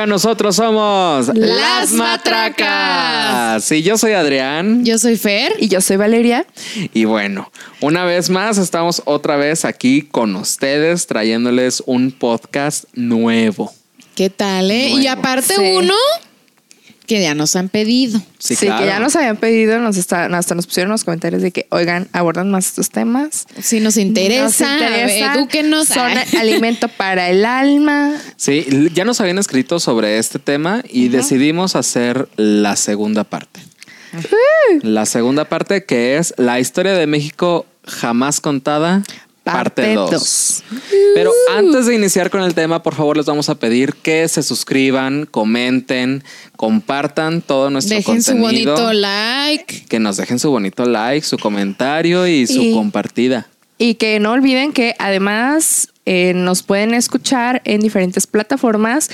Oigan, nosotros somos Las Matracas. Sí, yo soy Adrián. Yo soy Fer. Y yo soy Valeria. Y bueno, una vez más estamos otra vez aquí con ustedes trayéndoles un podcast nuevo. ¿Qué tal, eh? Y aparte Sí. uno que ya nos han pedido. Sí, Sí, claro. que ya nos habían pedido, nos está, hasta nos pusieron en los comentarios de que, oigan, abordan más estos temas. Si nos interesa, Nos interesa. edúquenos. Son alimento para el alma. Sí, ya nos habían escrito sobre este tema y decidimos hacer la segunda parte. La segunda parte que es la historia de México jamás contada, parte Parte 2. dos. Pero antes de iniciar con el tema, por favor les vamos a pedir que se suscriban, comenten, compartan todo nuestro Dejen su contenido. bonito like. Que nos dejen su bonito like, su comentario y su Y- compartida. Y que no olviden que además eh, nos pueden escuchar en diferentes plataformas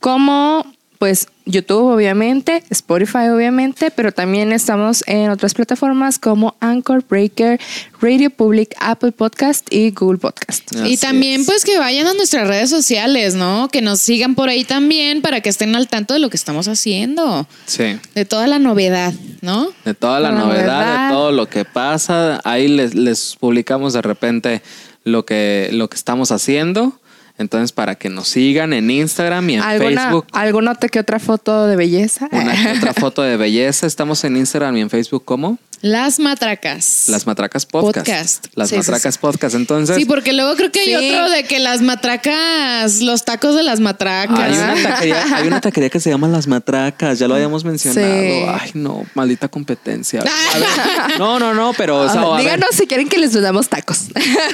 como pues YouTube obviamente, Spotify obviamente, pero también estamos en otras plataformas como Anchor, Breaker, Radio Public, Apple Podcast y Google Podcast. Así y también es. pues que vayan a nuestras redes sociales, ¿no? Que nos sigan por ahí también para que estén al tanto de lo que estamos haciendo. Sí. De toda la novedad, ¿no? De toda la La novedad, novedad. de todo lo que pasa. Ahí les, les publicamos de repente lo que, lo que estamos haciendo. Entonces, para que nos sigan en Instagram y en ¿Alguna, Facebook. ¿Alguna otra que otra foto de belleza? Una que otra foto de belleza. Estamos en Instagram y en Facebook como Las matracas. Las Matracas Podcast. Podcast. Las Sí, Matracas sí. Podcast. Entonces, Sí, porque luego creo que hay Sí. otro de que las matracas, los tacos de las matracas. hay una, taquería, hay una taquería que se llama Las Matracas. Ya lo habíamos mencionado. Sí. Ay, no, maldita competencia. A ver, no, no, no, pero o sea, Ah, a ver, díganos si quieren que les damos tacos.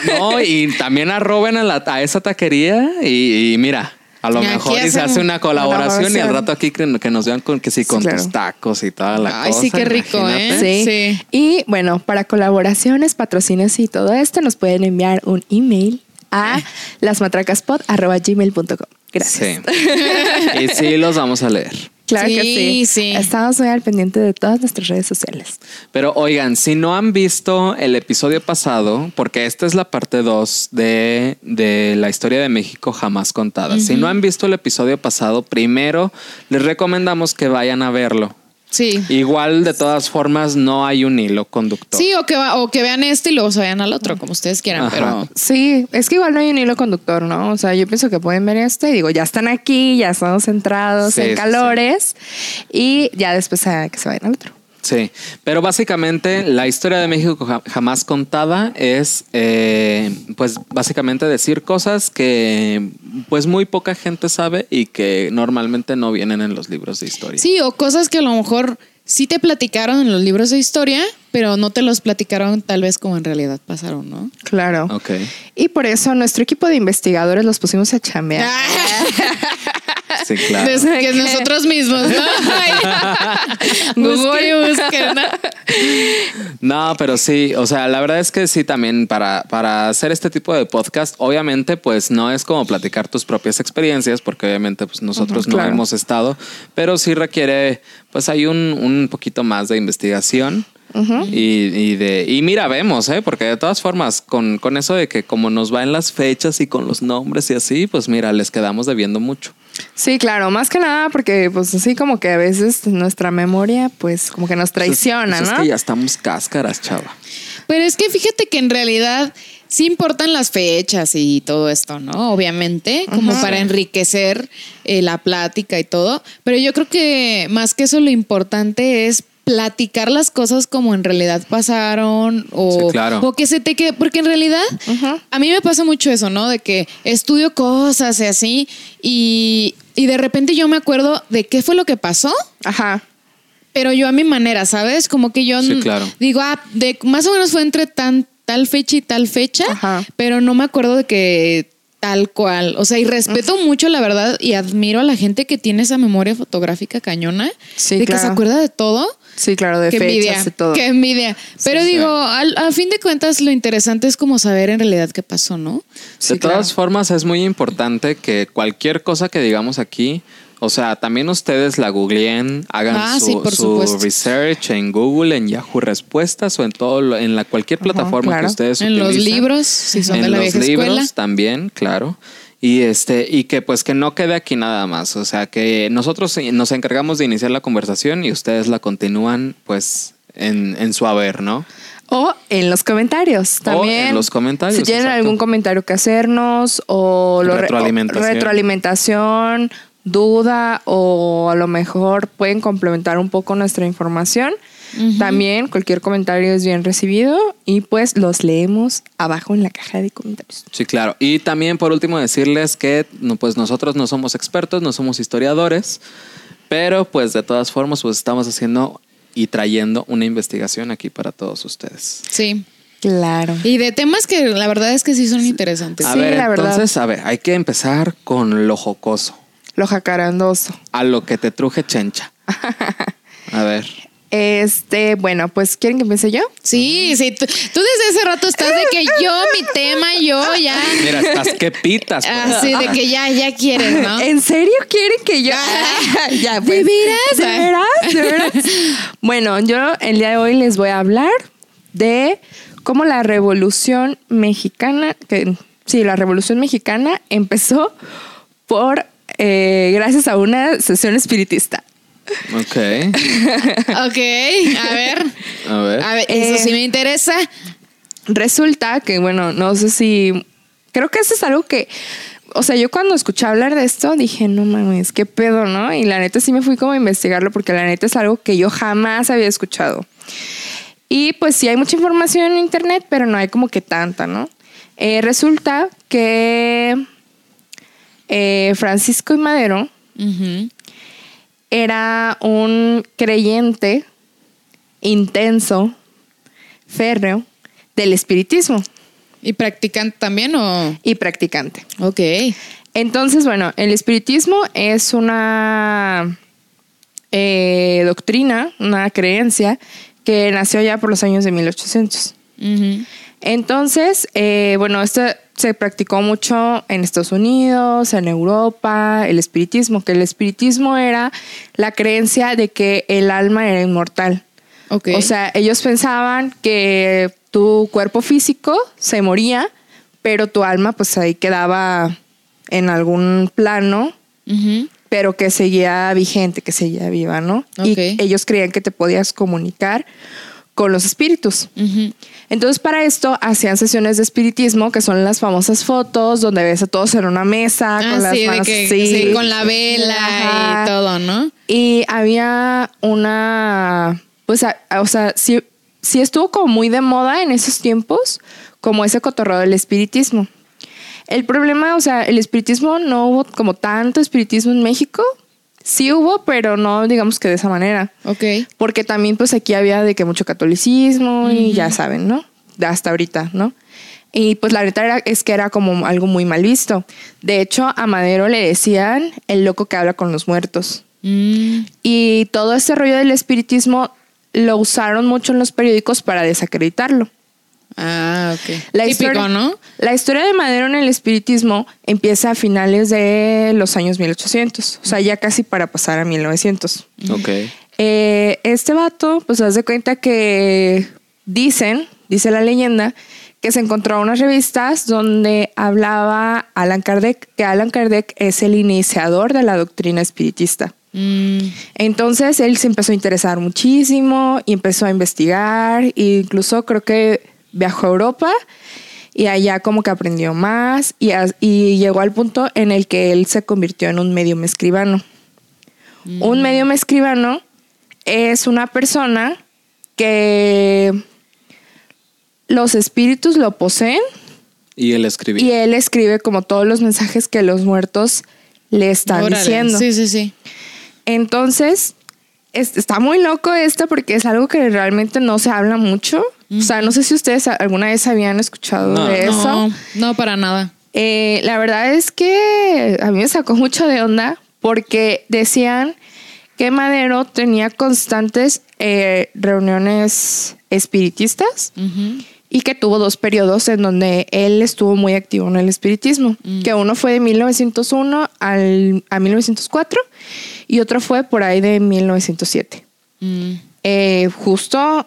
No, y también arroben a, la- a esa taquería y, y mira, a lo Y mejor y se hace una colaboración y al rato aquí que, que nos vean con que sí, con claro. tus tacos y toda la Ay, cosa. sí, qué rico, imagínate. ¿eh? Sí. Sí. Y bueno, para colaboraciones, patrocinios y todo esto, nos pueden enviar un email a lasmatracaspod.gmail.com. Gracias. Sí. y sí, los vamos a leer. Claro que Sí. Estamos muy al pendiente de todas nuestras redes sociales. Pero oigan, si no han visto el episodio pasado, porque esta es la parte 2 de, de la historia de México jamás contada. Si no han visto el episodio pasado, primero les recomendamos que vayan a verlo. Sí. Igual, de todas formas, no hay un hilo conductor. Sí, o que, va- o que vean este y luego se vayan al otro, como ustedes quieran, Ajá. pero Sí, es que igual no hay un hilo conductor, ¿no? O sea, yo pienso que pueden ver esto y digo, ya están aquí, ya estamos centrados Sí, en calores y ya después a que se vayan al otro. Sí, pero básicamente la historia de México ja- jamás contada es, eh, pues básicamente decir cosas que pues muy poca gente sabe y que normalmente no vienen en los libros de historia. sí, o cosas que a lo mejor sí te platicaron en los libros de historia, pero no te los platicaron tal vez como en realidad pasaron, ¿no? Claro. Ok. Y por eso nuestro equipo de investigadores los pusimos a chambear. Sí, claro. Que nosotros mismos, ¿no? Busque, busque, ¿no? No, pero sí, o sea, la verdad es que sí también para, para hacer este tipo de podcast, obviamente pues no es como platicar tus propias experiencias, porque obviamente pues nosotros no claro. hemos estado, pero sí requiere pues hay un, un poquito más de investigación. Y, y de y mira vemos eh porque de todas formas con, con eso de que como nos va en las fechas y con los nombres y así pues mira les quedamos debiendo mucho Sí, claro, más que nada porque pues así como que a veces nuestra memoria pues como que nos traiciona, Pues es ¿no? que ya estamos cáscaras chava Pero es que fíjate que en realidad sí importan las fechas y todo esto, ¿no? Obviamente, como para enriquecer eh, la plática y todo. Pero yo creo que más que eso lo importante es platicar las cosas como en realidad pasaron o, Sí, claro. o que se te quede, porque en realidad a mí me pasa mucho eso, ¿no? De que estudio cosas y así y, y de repente yo me acuerdo de qué fue lo que pasó Ajá. pero yo a mi manera, ¿sabes? Como que yo Sí, claro. digo, ah, de, más o menos fue entre tan, tal fecha y tal fecha, Ajá. pero no me acuerdo de que tal cual. O sea, y respeto mucho, la verdad, y admiro a la gente que tiene esa memoria fotográfica cañona, Sí, de que se acuerda de todo. Sí, claro, de Qué fechas envidia, y todo. qué envidia. Pero sí. digo, al- a fin de cuentas, lo interesante es como saber en realidad qué pasó, ¿no? Sí, de todas claro. formas, es muy importante que cualquier cosa que digamos aquí, o sea, también ustedes la googleen, hagan Ah, su, sí, por su supuesto. research en Google, en Yahoo Respuestas o en todo, lo- en la cualquier plataforma claro. que ustedes En los utilicen. libros, si son en de la los vieja libros escuela. también, claro. Y este, y que pues que no quede aquí nada más. O sea, que nosotros nos encargamos de iniciar la conversación y ustedes la continúan pues en, en su haber, ¿no? O en los comentarios también. en los comentarios, Si tienen exacto. algún comentario que hacernos o lo- Retroalimentación. o retroalimentación, duda o a lo mejor pueden complementar un poco nuestra información. También cualquier comentario es bien recibido y pues los leemos abajo en la caja de comentarios. Sí, claro. Y también por último decirles que pues nosotros no somos expertos, no somos historiadores, pero pues de todas formas pues estamos haciendo y trayendo una investigación aquí para todos ustedes. Sí. Claro. Y de temas que la verdad es que sí son interesantes. A Sí, ver, la verdad. entonces, a ver, hay que empezar con lo jocoso, Lo jacarandoso. a lo que te truje chencha. A ver. Este, bueno, pues ¿quieren que empiece yo? Sí, sí. Tú, tú desde ese rato estás de que yo, mi tema, yo ya. Mira, estás que pitas. pues. Así de que ya, ya quieres, ¿no? ¿En serio quieren que yo? ya, pues. ¿De veras? ¿De veras? ¿De veras? bueno, yo el día de hoy les voy a hablar de cómo la revolución mexicana, que sí, la revolución mexicana empezó por, eh, gracias a una sesión espiritista. Ok. Ok, a ver. A ver. A ver, eso Eh, sí me interesa. Resulta que, bueno, no sé si. Creo que eso es algo que. O sea, yo cuando escuché hablar de esto dije, no mames, qué pedo, ¿no? Y la neta sí me fui como a investigarlo porque la neta es algo que yo jamás había escuchado. Y pues sí hay mucha información en internet, pero no hay como que tanta, ¿no? Eh, resulta que eh, Francisco y Madero Ujú. Era un creyente intenso, férreo, del espiritismo ¿Y practicante también o...? y practicante. Ok. Entonces, bueno, el espiritismo es una eh, doctrina, una creencia que nació ya por los años de 1800. Ujú. Entonces, eh, bueno, esto se practicó mucho en Estados Unidos, en Europa, el espiritismo, que el espiritismo era la creencia de que el alma era inmortal. Ok. O sea, ellos pensaban que tu cuerpo físico se moría, pero tu alma pues ahí quedaba en algún plano, pero que seguía vigente, que seguía viva, ¿no? Ok. Y ellos creían que te podías comunicar con los espíritus. Entonces, para esto hacían sesiones de espiritismo, que son las famosas fotos donde ves a todos en una mesa Ah, con las sí, manos que, así. sí, con la vela Ajá. y todo, ¿no? Y había una, pues, a- a- o sea, sí, sí estuvo como muy de moda en esos tiempos, como ese cotorreo del espiritismo. El problema, o sea, el espiritismo no hubo como tanto espiritismo en México. Sí hubo, pero no digamos que de esa manera. Ok. Porque también pues aquí había de que mucho catolicismo y ya saben, ¿no? Hasta ahorita, ¿no? Y pues la neta era, es que era como algo muy mal visto. De hecho, a Madero le decían el loco que habla con los muertos. Mm. Y todo este rollo del espiritismo lo usaron mucho en los periódicos para desacreditarlo. Ah, ok. La Típico, historia, ¿no? La historia de Madero en el espiritismo empieza a finales de los años 1800, o sea, ya casi para pasar a 1900. Ok. Eh, este vato, pues haz de cuenta que dicen, dice la leyenda, que se encontró unas revistas donde hablaba Alan Kardec, que Alan Kardec es el iniciador de la doctrina espiritista. Mm. Entonces él se empezó a interesar muchísimo y empezó a investigar, e incluso creo que viajó a Europa y allá como que aprendió más y, a- y llegó al punto en el que él se convirtió en un medium escribano. Un medium escribano es una persona que los espíritus lo poseen Y él escribí. y él escribe como todos los mensajes que los muertos le están Órale. diciendo. Sí, sí, sí. Entonces, es- está muy loco esto porque es algo que realmente no se habla mucho. O sea, no sé si ustedes alguna vez habían escuchado No. de eso. No, no para nada. Eh, la verdad es que a mí me sacó mucho de onda porque decían que Madero tenía constantes eh, reuniones espiritistas y que tuvo dos periodos en donde él estuvo muy activo en el espiritismo, que uno fue de 1901 al, a 1904 y otro fue por ahí de 1907. Mm. Eh, justo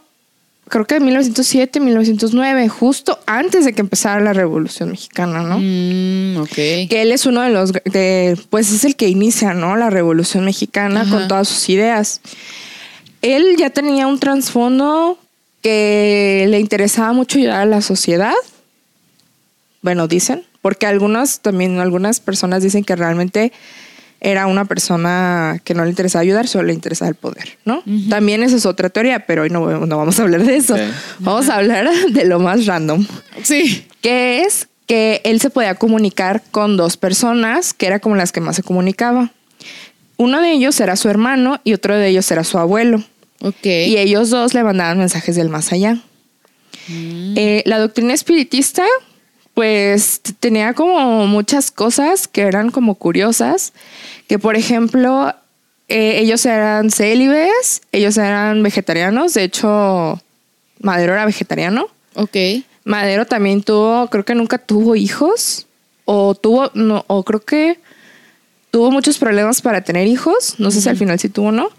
creo que de 1907, 1909, justo antes de que empezara la Revolución Mexicana, ¿no? Mm, ok. Que él es uno de los, de, pues es el que inicia, ¿no? La Revolución Mexicana Ajá. con todas sus ideas. Él ya tenía un trasfondo que le interesaba mucho ayudar a la sociedad. Bueno, dicen, porque algunas también, algunas personas dicen que realmente era una persona que no le interesaba ayudar, solo le interesaba el poder, ¿no? También esa es otra teoría, pero hoy no, no vamos a hablar de eso. Vamos a hablar de lo más random Sí. que es que él se podía comunicar con dos personas, que era como las que más se comunicaba. Uno de ellos era su hermano y otro de ellos era su abuelo. Ok. Y ellos dos le mandaban mensajes del más allá. Eh, la doctrina espiritista, pues tenía como muchas cosas que eran como curiosas, que por ejemplo, eh, ellos eran célibes, ellos eran vegetarianos, de hecho, Madero era vegetariano. Ok. Madero también tuvo, creo que nunca tuvo hijos. O tuvo, no, o creo que tuvo muchos problemas para tener hijos. No sé si al final sí tuvo o no.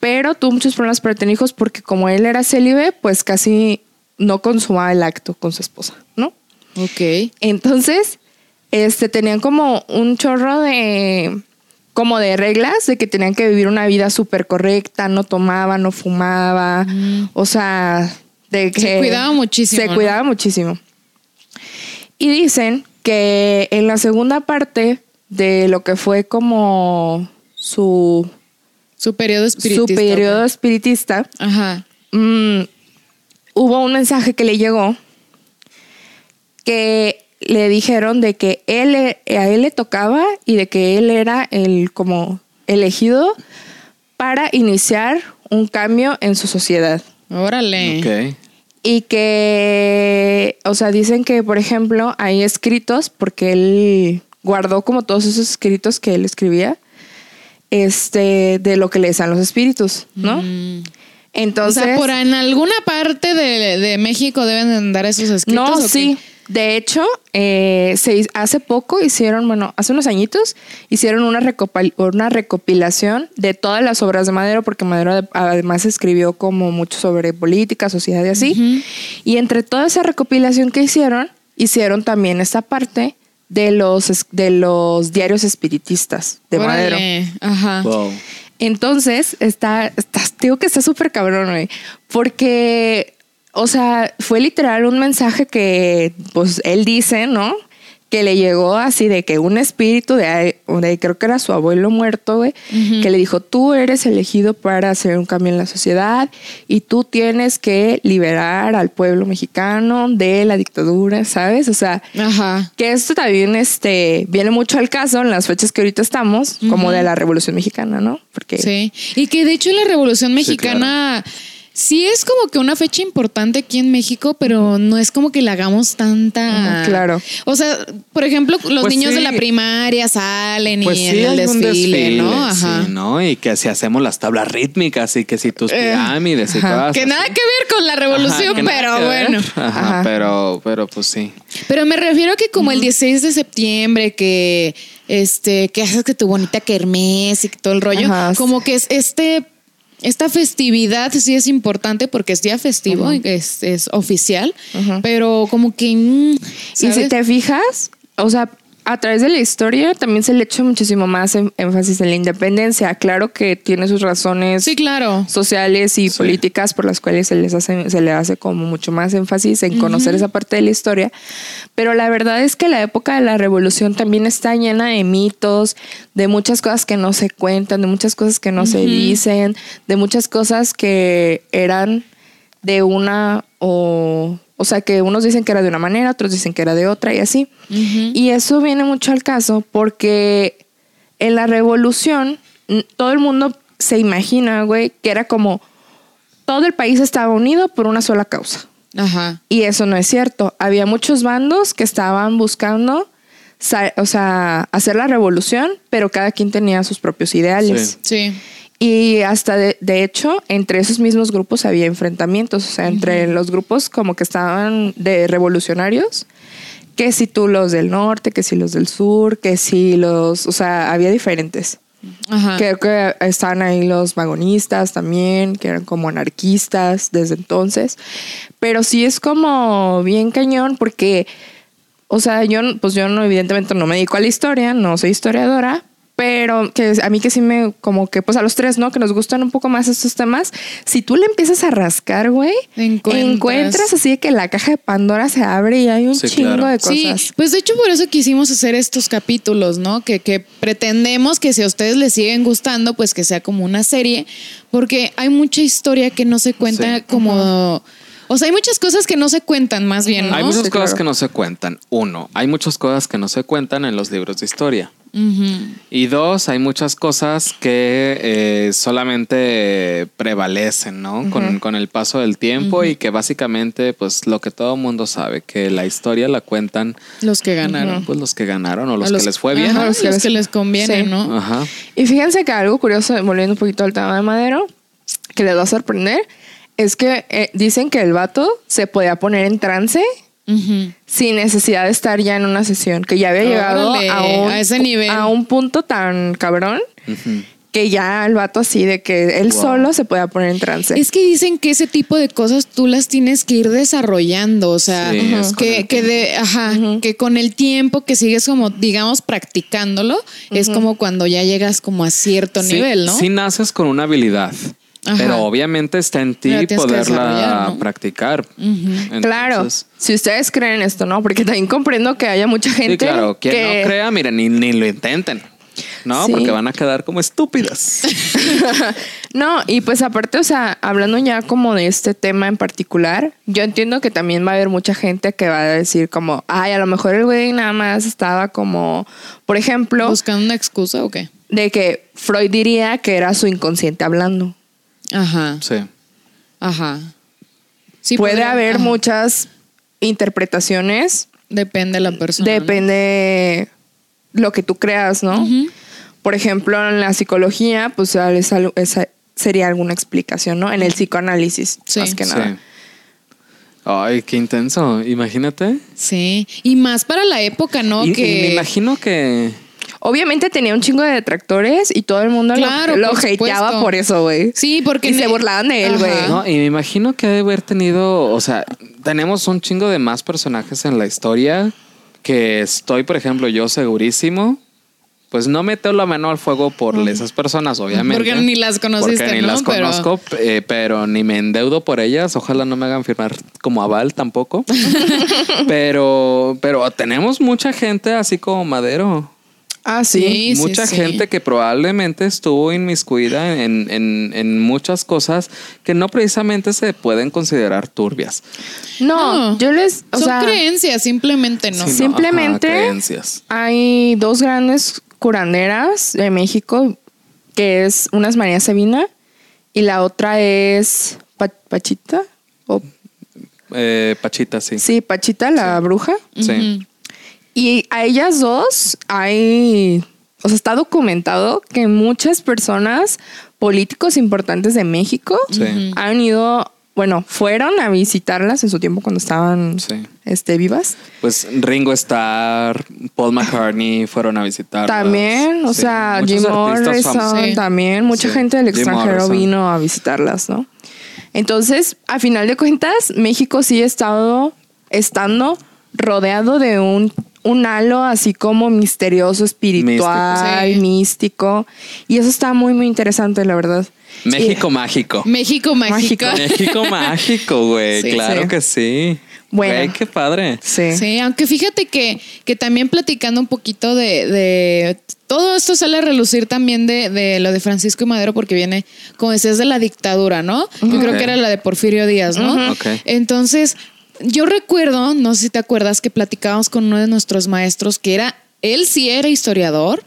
Pero tuvo muchos problemas para tener hijos porque como él era célibe, pues casi no consumaba el acto con su esposa, ¿no? Ok. Entonces, este, tenían como un chorro de, como de reglas de que tenían que vivir una vida súper correcta, no tomaba, no fumaba, o sea, de que... Se cuidaba muchísimo, Se ¿no? cuidaba muchísimo. Y dicen que en la segunda parte de lo que fue como su, Su periodo espiritista. su periodo espiritista, Ajá. mm, hubo un mensaje que le llegó que le dijeron de que él e- a él le tocaba y de que él era el como elegido para iniciar un cambio en su sociedad Órale. Y que o sea dicen que por ejemplo hay escritos porque él guardó como todos esos escritos que él escribía este de lo que le decían los espíritus no Mm. O entonces sea, por en alguna parte de, de México deben de andar esos escritos. No, ¿o qué? De hecho, eh, se hace poco hicieron, bueno, hace unos añitos, hicieron una, recopil- una recopilación de todas las obras de Madero, porque Madero ade- además escribió como mucho sobre política, sociedad y así. Y entre toda esa recopilación que hicieron, hicieron también esta parte de los, de los diarios espiritistas de Madero. Ajá. Wow. Entonces, está, está, digo que está súper cabrón, güey. Porque, o sea, fue literal un mensaje que, pues, él dice, ¿no? Que le llegó así de que un espíritu de, de creo que era su abuelo muerto, güey, que le dijo, tú eres elegido para hacer un cambio en la sociedad y tú tienes que liberar al pueblo mexicano de la dictadura, ¿sabes? O sea, Ajá. que esto también este, viene mucho al caso en las fechas que ahorita estamos, como de la Revolución Mexicana, ¿no? Porque Sí. Y que de hecho la Revolución Mexicana sí, es como que una fecha importante aquí en México, pero no es como que le hagamos tanta. Claro. O sea, por ejemplo, los Pues niños de sí. la primaria salen Pues y sí, en el desfile, desfile, ¿no? Ajá. sí, ¿no? Y que si hacemos las tablas rítmicas y que si tus Eh, pirámides y cosas Que así. nada que ver con la revolución, Ajá, pero bueno. Ajá, Ajá. pero, pero pues sí. Pero me refiero a que como el 16 de septiembre, que este, que haces que tu bonita kermés y que todo el rollo, Ajá. como que es este, esta festividad sí es importante porque es día festivo, es, es oficial, pero como que mm, Y si ¿sabes? te fijas, o sea, a través de la historia también se le echa muchísimo más en- énfasis en la independencia. Claro que tiene sus razones Sí, claro. sociales y Sí. políticas por las cuales se les hace, se le hace como mucho más énfasis en conocer esa parte de la historia. Pero la verdad es que la época de la revolución también está llena de mitos, de muchas cosas que no se cuentan, de muchas cosas que no se dicen, de muchas cosas que eran de una o o sea que unos dicen que era de una manera, otros dicen que era de otra y así. Y eso viene mucho al caso porque en la revolución todo el mundo se imagina, güey, que era como todo el país estaba unido por una sola causa. Ajá. Y eso no es cierto. Había muchos bandos que estaban buscando, o sea, hacer la revolución, pero cada quien tenía sus propios ideales. Sí. Y hasta de, de hecho, entre esos mismos grupos había enfrentamientos, o sea, entre los grupos como que estaban de revolucionarios, que si tú los del norte, que si los del sur, que si los, o sea, había diferentes, Ajá. Creo que están ahí los vagonistas también, que eran como anarquistas desde entonces. Pero sí es como bien cañón porque, o sea, yo, pues yo no, evidentemente no me dedico a la historia, no soy historiadora, pero que a mí que sí me, como que, pues a los tres, ¿no? Que nos gustan un poco más estos temas. Si tú le empiezas a rascar, güey, Encuentras. encuentras así de que la caja de Pandora se abre y hay un Sí, chingo claro. de Sí, cosas. pues de hecho por eso quisimos hacer estos capítulos, ¿no? Que, que pretendemos que si a ustedes les siguen gustando, pues que sea como una serie, porque hay mucha historia que no se cuenta Sí. como... O sea, hay muchas cosas que no se cuentan más bien, ¿no? Hay muchas Sí, cosas claro. que no se cuentan. Uno, hay muchas cosas que no se cuentan en los libros de historia. Ujú. Y dos, hay muchas cosas que eh, solamente prevalecen, ¿no? con, con el paso del tiempo y que básicamente, pues lo que todo mundo sabe, que la historia la cuentan Los que ganaron. pues los que ganaron o A los, que les fue bien. Ajá, Ajá, los, que, les... conviene, Sí. ¿no? Ajá. Y fíjense que algo curioso, volviendo un poquito al tema de Madero, que les va a sorprender, es que eh, dicen que el vato se podía poner en trance sin necesidad de estar ya en una sesión, que ya había llegado a, un, a ese nivel. a un punto tan cabrón que ya el vato así de que él Wow. solo se podía poner en trance. Es que dicen que ese tipo de cosas tú las tienes que ir desarrollando, o sea, Sí, que, de, ajá, que con el tiempo que sigues como, digamos, practicándolo, es como cuando ya llegas como a cierto Sí, nivel, ¿no? Sí naces con una habilidad. Ajá. Pero obviamente está en ti poderla practicar. Claro, Entonces, si ustedes creen esto, ¿no? Porque también comprendo que haya mucha gente Sí, claro. Quien que... no crea, miren, ni, ni lo intenten. No, Sí. porque van a quedar como estúpidas. No, y pues aparte, o sea, hablando ya como de este tema en particular, yo entiendo que también va a haber mucha gente que va a decir como, ay, a lo mejor el güey nada más estaba como, por ejemplo, Buscando una excusa o qué? de que Freud diría que era su inconsciente hablando. Ajá, Sí. ajá. Sí, Puede podría- haber ajá. muchas interpretaciones, Depende de la persona. ¿no? depende lo que tú creas, ¿no? Ujú. Por ejemplo, en la psicología, pues es algo- esa sería alguna explicación, ¿no? En el psicoanálisis, Sí. más que Sí. nada. Ay, qué intenso. Imagínate. Sí, y más para la época, ¿no? Y- y que me imagino que. Obviamente tenía un chingo de detractores y todo el mundo lo- Claro, lo, por hateaba supuesto. por eso, güey. Sí, porque Y se burlaban de él, güey. No, y me imagino que ha de haber tenido. O sea, tenemos un chingo de más personajes en la historia que estoy, por ejemplo, yo segurísimo. Pues no meto la mano al fuego por esas personas, obviamente. Porque ni las conociste, Porque ni ¿no? las Pero- conozco, eh, pero ni me endeudo por ellas. Ojalá no me hagan firmar como aval tampoco. pero, pero tenemos mucha gente así como Madero. Ah, sí. Mucha sí. gente que probablemente estuvo inmiscuida en, en, en muchas cosas que no precisamente se pueden considerar turbias. No, No, yo les. O Son sea, creencias, simplemente no. Simplemente- ajá, creencias. hay dos grandes curanderas de México, que es una es María Sabina y la otra es Pa- Pachita. O, Eh, Pachita, sí. sí, Pachita, la bruja. Sí. Y a ellas dos hay, o sea, está documentado que muchas personas, políticos importantes de México, Sí. han ido, bueno, fueron a visitarlas en su tiempo cuando estaban Sí. este, vivas. Pues Ringo Starr, Paul McCartney fueron a visitar. También, o sea, Jim Morrison, Sí. también, mucha Sí. gente del Jim extranjero Morrison. vino a visitarlas, ¿no? Entonces, a final de cuentas, México sí ha estado estando rodeado de un, un halo así como misterioso, espiritual, Místico. Sí. místico. Y eso está muy, muy interesante, la verdad. México mágico. México mágico. México mágico, güey. Sí, claro sí. que sí. Bueno. Güey, qué padre. Sí. Sí, aunque fíjate que, que también platicando un poquito de, de- todo esto sale a relucir también de, de lo de Francisco y Madero porque viene, como decías, de la dictadura, ¿no? Yo creo que era la de Porfirio Díaz, ¿no? Ok. Entonces, yo recuerdo, no sé si te acuerdas, que platicábamos con uno de nuestros maestros que era él sí era historiador,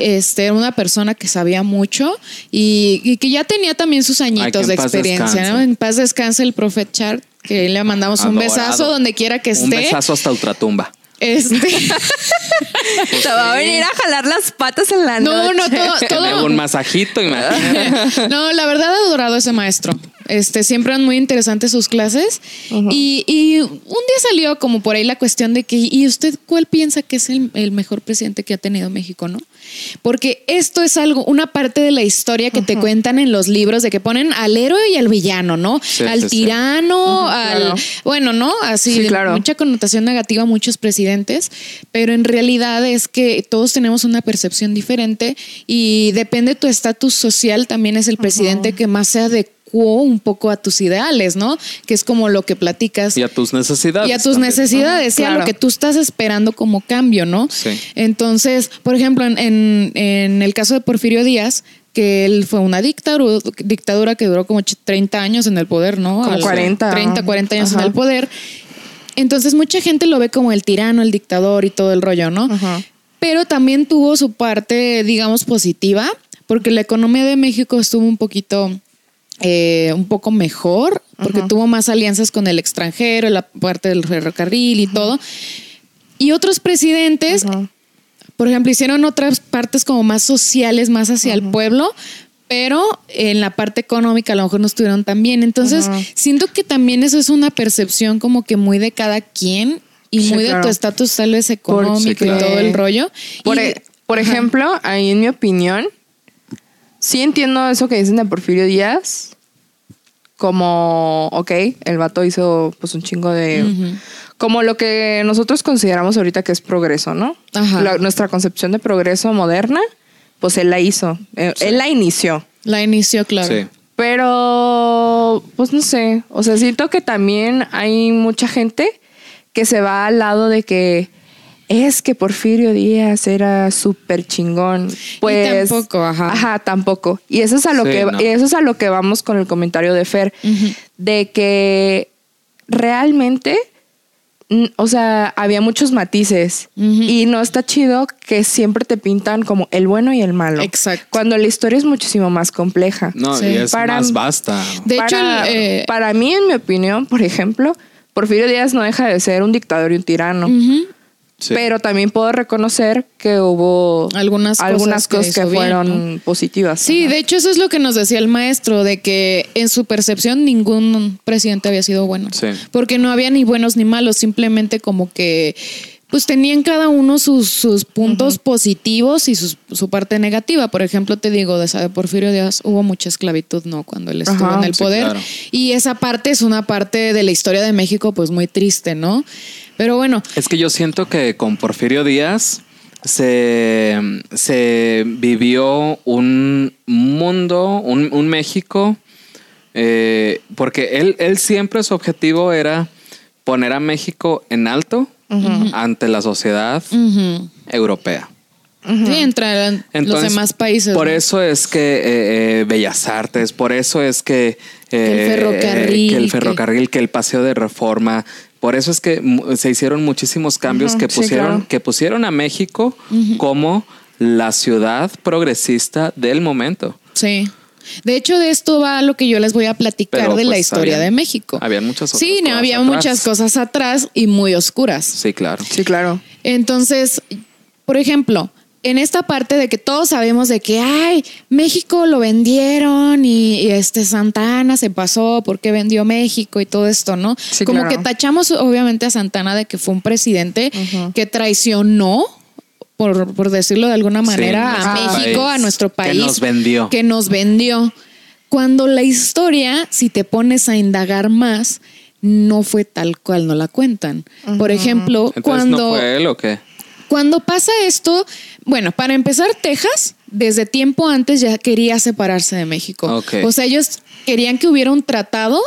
este, era una persona que sabía mucho y, y que ya tenía también sus añitos de experiencia. ¿no? En paz descanse el profe Chart, que le mandamos un besazo donde quiera que esté. Un besazo hasta ultratumba. Este, Te va a venir a jalar las patas en la no, noche. no, todo, me hago todo. un masajito, imagínate. No, la verdad adorado ese maestro. Este, siempre eran muy interesantes sus clases. y, y un día salió como por ahí la cuestión de que, ¿y usted cuál piensa que es el, el mejor presidente que ha tenido México, no? Porque esto es algo, una parte de la historia que te cuentan en los libros de que ponen al héroe y al villano, ¿no? Sí, al sí, sí. tirano, al. claro. Bueno, ¿no? Así, Sí, claro. mucha connotación negativa a muchos presidentes, pero en realidad es que todos tenemos una percepción diferente y depende de tu estatus social, también es el presidente que más se adecuó un poco a tus ideales, ¿no? Que es como lo que platicas. Y a tus necesidades. Y a tus también. necesidades, y a lo que tú estás esperando como cambio, ¿no? Sí. Entonces, por ejemplo, en, en- en el caso de Porfirio Díaz, que él fue una dictadura, dictadura que duró como ch- 30 años en el poder, ¿no? Como Al- 40. 30, 40 años Ajá. en el poder. Entonces, mucha gente lo ve como el tirano, el dictador y todo el rollo, ¿no? Ajá. Pero también tuvo su parte, digamos, positiva, porque la economía de México estuvo un poquito, eh, un poco mejor, porque tuvo más alianzas con el extranjero, la parte del ferrocarril y todo. Y otros presidentes, por ejemplo, hicieron otras partes como más sociales, más hacia el pueblo, pero en la parte económica a lo mejor no estuvieron tan bien. Entonces, siento que también eso es una percepción como que muy de cada quien y Sí, muy de tu estatus tal vez Por- económico sí, y todo el rollo. Por, Y- e- por ejemplo, ahí en mi opinión, sí entiendo eso que dicen de Porfirio Díaz. Como, ok, el vato hizo pues un chingo de... Como lo que nosotros consideramos ahorita que es progreso, ¿no? Ajá. La- nuestra concepción de progreso moderna, pues él la hizo. Eh, Él la inició. La inició, claro. Sí. Pero, pues no sé. O sea, siento que también hay mucha gente que se va al lado de que es que Porfirio Díaz era súper chingón. Pues. tampoco, ajá. Ajá, tampoco. Y eso es a lo Sí, que no. y eso es a lo que vamos con el comentario de Fer. De que realmente. O sea, había muchos matices y no está chido que siempre te pintan como el bueno y el malo. Exacto. Cuando la historia es muchísimo más compleja. No, Sí. y es Para- más basta. De hecho, para, el, eh, para mí, en mi opinión, por ejemplo, Porfirio Díaz no deja de ser un dictador y un tirano. ujú. Sí. Pero también puedo reconocer que hubo Algunas cosas algunas que cosas que, bien, fueron positivas. Sí, de hecho eso es lo que nos decía el maestro, de que en su percepción ningún presidente había sido bueno. Sí. Porque no había ni buenos ni malos, simplemente como que pues tenían cada uno sus, sus puntos positivos y sus- su parte negativa. Por ejemplo, te digo, de esa de Porfirio Díaz hubo mucha esclavitud, ¿no? Cuando él estuvo Ajá, en el sí, poder. claro. Y esa parte es una parte de la historia de México pues muy triste, ¿no? Pero bueno, Es que yo siento que con Porfirio Díaz se, se vivió un mundo, un, un México, eh, porque él, él siempre su objetivo era poner a México en alto ante la sociedad europea. Sí, entrarán los demás países. Por ¿no? eso es que eh, eh, Bellas Artes, por eso es que, eh, el ferrocarril, que el que- ferrocarril, que el paseo de reforma, por eso es que se hicieron muchísimos cambios que sí, pusieron, claro. que pusieron a México como la ciudad progresista del momento. Sí. De hecho, de esto va lo que yo les voy a platicar Pero, de la pues, historia de México. habían muchas otras Sí, no, había atrás. muchas cosas atrás y muy oscuras. Sí, claro. Sí, claro. Entonces, por ejemplo, en esta parte de que todos sabemos de que, ay, México lo vendieron y, y, este Santana se pasó porque vendió México y todo esto, ¿no? Sí, Como claro. que tachamos obviamente a Santana de que fue un presidente que traicionó. Por, por decirlo de alguna manera, a México, país. a nuestro Que país. nos vendió. Que nos vendió. Cuando la historia, si te pones a indagar más, no fue tal cual no la cuentan. Por ejemplo, Entonces, cuando... ¿no fue él o qué? Cuando pasa esto, bueno, para empezar, Texas desde tiempo antes ya quería separarse de México. Ok. O sea, ellos querían que hubiera un tratado,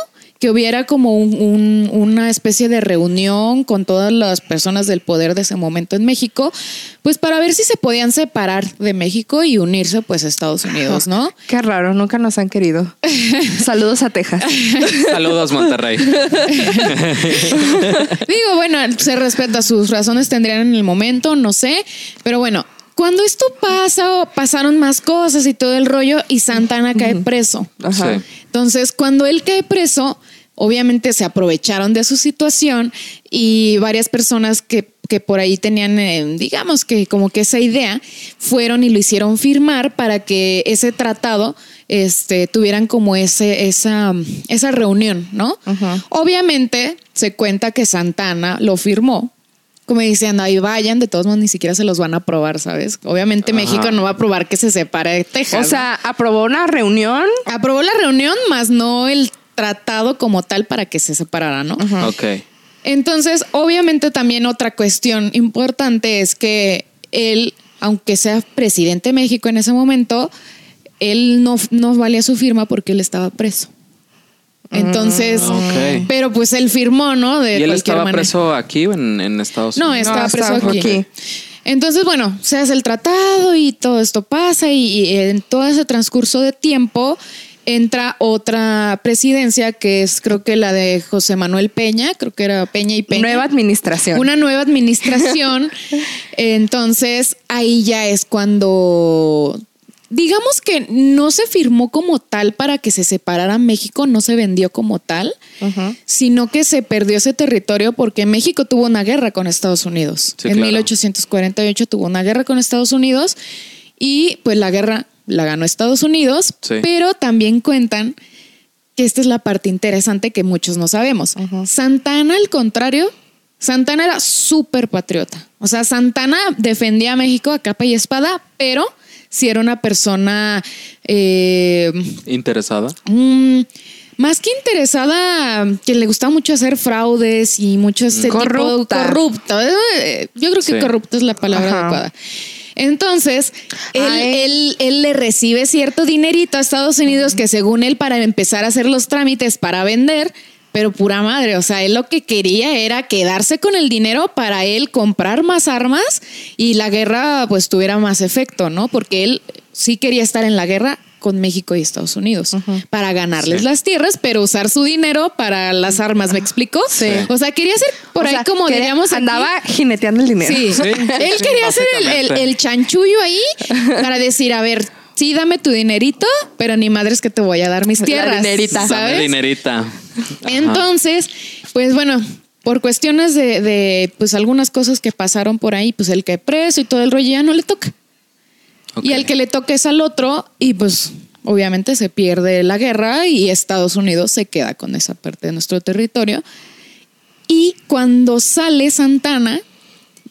que hubiera como un- un- una especie de reunión con todas las personas del poder de ese momento en México, pues para ver si se podían separar de México y unirse pues a Estados Unidos, ¿no? Qué raro, nunca nos han querido. Saludos a Texas. Saludos, Monterrey. Digo, bueno, se respeta sus razones, tendrían en el momento, no sé, pero bueno, cuando esto pasa, pasaron más cosas y todo el rollo y Santana cae preso. Ajá. Sí. Entonces, cuando él cae preso, obviamente se aprovecharon de su situación y varias personas que, que por ahí tenían, eh, digamos que como que esa idea, fueron y lo hicieron firmar para que ese tratado este, tuvieran como ese, esa, esa reunión, ¿no? Obviamente se cuenta que Santana lo firmó. Como diciendo, ahí vayan, de todos modos ni siquiera se los van a aprobar, ¿sabes? Obviamente México no va a aprobar que se separe de Texas. O ¿no? sea, aprobó una reunión. aprobó la reunión, más no el tratado como tal para que se separara, ¿no? Ok. Entonces, obviamente también otra cuestión importante es que él, aunque sea presidente de México en ese momento, él no, no valía su firma porque él estaba preso. Entonces, Ok. pero pues él firmó, ¿no? De ¿Y él estaba manera. preso aquí o en, en Estados No, Unidos? estaba No, preso estaba aquí. aquí. Entonces, bueno, se hace el tratado y todo esto pasa y, y en todo ese transcurso de tiempo entra otra presidencia que es creo que la de José Manuel Peña, creo que era Peña y Peña. Nueva administración. Una nueva administración. Entonces, ahí ya es cuando, digamos que no se firmó como tal para que se separara México, no se vendió como tal, sino que se perdió ese territorio porque México tuvo una guerra con Estados Unidos. Sí, en claro. 1848 tuvo una guerra con Estados Unidos y pues la guerra la ganó Estados Unidos, Sí. pero también cuentan que esta es la parte interesante que muchos no sabemos. Santana, al contrario, Santana era súper patriota. O sea, Santana defendía a México a capa y espada, pero si era una persona eh, ¿Interesada? mm, más que interesada, que le gustaba mucho hacer fraudes y mucho este tipo Corrupta. corrupto. Eh, Yo creo que Sí. corrupto es la palabra Ajá. adecuada. Entonces, él, él, él le recibe cierto dinerito a Estados Unidos que según él para empezar a hacer los trámites para vender, pero pura madre, o sea, él lo que quería era quedarse con el dinero para él comprar más armas y la guerra pues tuviera más efecto, ¿no? Porque él sí quería estar en la guerra con México y Estados Unidos para ganarles Sí. las tierras, pero usar su dinero para las armas, ¿me explico? Sí. O sea, quería ser por O ahí sea, como que diríamos aquí- Andaba jineteando el dinero. Sí. Sí, Él quería hacer el, el- básicamente. el chanchullo ahí para decir, a ver, sí, dame tu dinerito, pero ni madres que te voy a dar mis La tierras. dinerita. Dame ¿Sabes? dinerita. Entonces, pues bueno, por cuestiones de, de, pues algunas cosas que pasaron por ahí, pues el que preso y todo el rollo ya no le toca. Y al que le toca es al otro y pues obviamente se pierde la guerra y Estados Unidos se queda con esa parte de nuestro territorio. Y cuando sale Santana,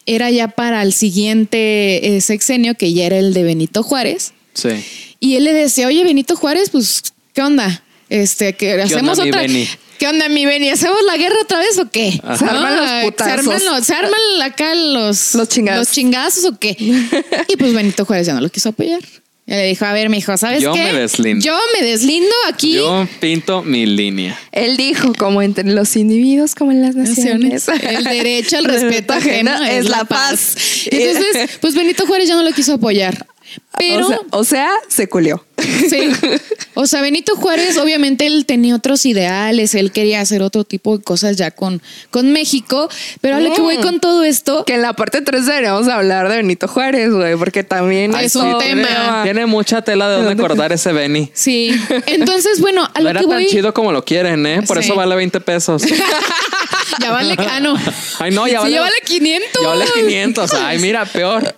era ya para el siguiente eh, sexenio, que ya era el de Benito Juárez. Sí. Y él le decía, oye, Benito Juárez, pues, ¿qué onda? Este, que hacemos onda, mi otra. Beni? ¿Qué onda, mi Beni? ¿Hacemos la guerra otra vez o qué? Se arman los putazos. ¿Se arman, los- se arman acá los, Los chingazos. los chingazos o qué? y pues Benito Juárez ya no lo quiso apoyar. Ya le dijo, a ver, mijo, ¿sabes Yo qué? me deslindo. Yo me deslindo aquí. Yo pinto mi línea. Él dijo, como entre los individuos, como en las naciones. El derecho al respeto ajeno es la paz. Entonces, pues Benito Juárez ya no lo quiso apoyar. Pero, o, sea, o sea, se culió. sí. O sea, Benito Juárez, obviamente, él tenía otros ideales, él quería hacer otro tipo de cosas ya con, con México. Pero a lo que voy Mm. con todo esto, Que en la parte 3 deberíamos hablar de Benito Juárez, güey, porque también Ah, es eso- un tema. Tiene mucha tela de dónde cortar ese Benny. sí. Entonces, bueno, a No lo era que tan voy. chido como lo quieren, ¿eh? Por Sí. eso vale 20 pesos. Ya vale. Ah, no. Ay, no, ya Sí, vale. ya vale 500. Ya vale 500. Ay, mira, peor.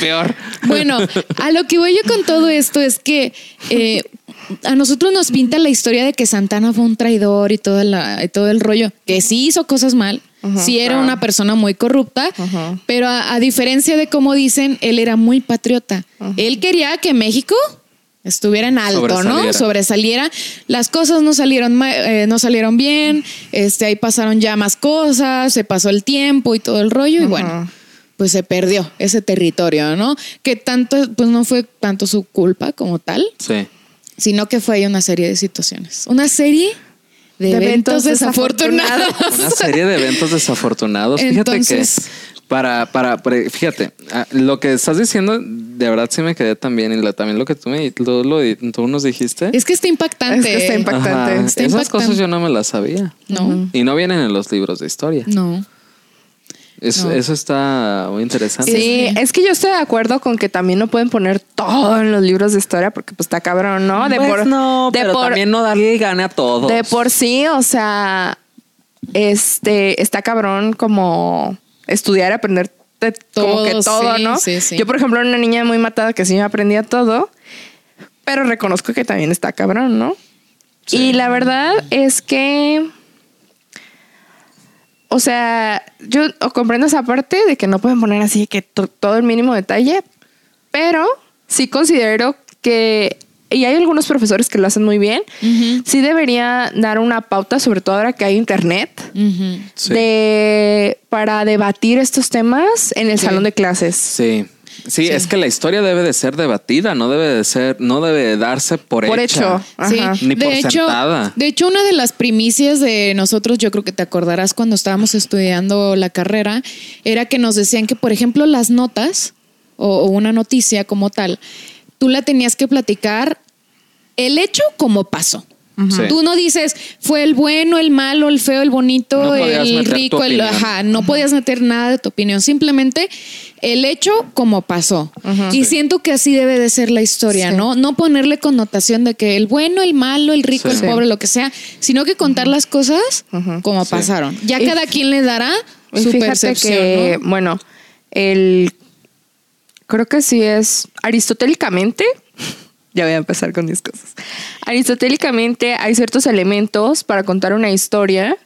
peor. Bueno, a lo que voy yo con todo esto es que eh, a nosotros nos pinta la historia de que Santana fue un traidor y todo, la, y todo el rollo, que sí hizo cosas mal, sí era una persona muy corrupta, pero a, a diferencia de como dicen, él era muy patriota. Él quería que México estuviera en alto, ¿no? Sobresaliera. Las cosas no salieron, eh, no salieron bien, este, ahí pasaron ya más cosas, se pasó el tiempo y todo el rollo, y bueno, pues se perdió ese territorio, ¿no? Que tanto, pues no fue tanto su culpa como tal, Sí. sino que fue ahí una serie de situaciones. Una serie de, De eventos, eventos desafortunados. Una serie de eventos desafortunados. Fíjate Entonces- que para, para, para- fíjate, ah, lo que estás diciendo, de verdad sí me quedé también. Y lo- también lo que tú, me, tú, lo- tú nos dijiste. Es que está impactante. Es que está impactante. Está Esas impactante. cosas yo no me las sabía. No, Y no vienen en los libros de historia. no. Es- No. Eso está muy interesante. Sí, es que yo estoy de acuerdo con que también no pueden poner todo en los libros de historia porque pues está cabrón, ¿no? De Pues por no, de pero por, también no darle gane a todos. de por sí, o sea, este está cabrón como estudiar, aprender de- como Todo, que todo, sí, ¿no? sí, sí. Yo, por ejemplo, era una niña muy matada que sí me aprendía todo. pero reconozco que también está cabrón, ¿no? Y la verdad es que, o sea, yo comprendo esa parte de que no pueden poner así que todo el mínimo detalle, pero sí considero que y hay algunos profesores que lo hacen muy bien, sí debería dar una pauta, sobre todo ahora que hay internet, de, para debatir estos temas en el salón de clases. Sí. Sí, es que la historia debe de ser debatida, no debe de ser, no debe de darse por, por hecho. Ni de por hecho, De hecho, una de las primicias de nosotros, yo creo que te acordarás cuando estábamos estudiando la carrera, era que nos decían que, por ejemplo, las notas o una noticia como tal, tú la tenías que platicar el hecho como pasó. Tú no dices fue el bueno, el malo, el feo, el bonito, el rico, el ajá, no podías meter nada de tu opinión, simplemente el hecho como pasó. Y siento que así debe de ser la historia, ¿no? No ponerle connotación de que el bueno, el malo, el rico, el pobre, lo que sea, sino que contar las cosas como pasaron. Ya cada quien le dará su percepción, que, bueno, el creo que sí es aristotélicamente ya voy a empezar con mis cosas. Aristotélicamente hay ciertos elementos para contar una historia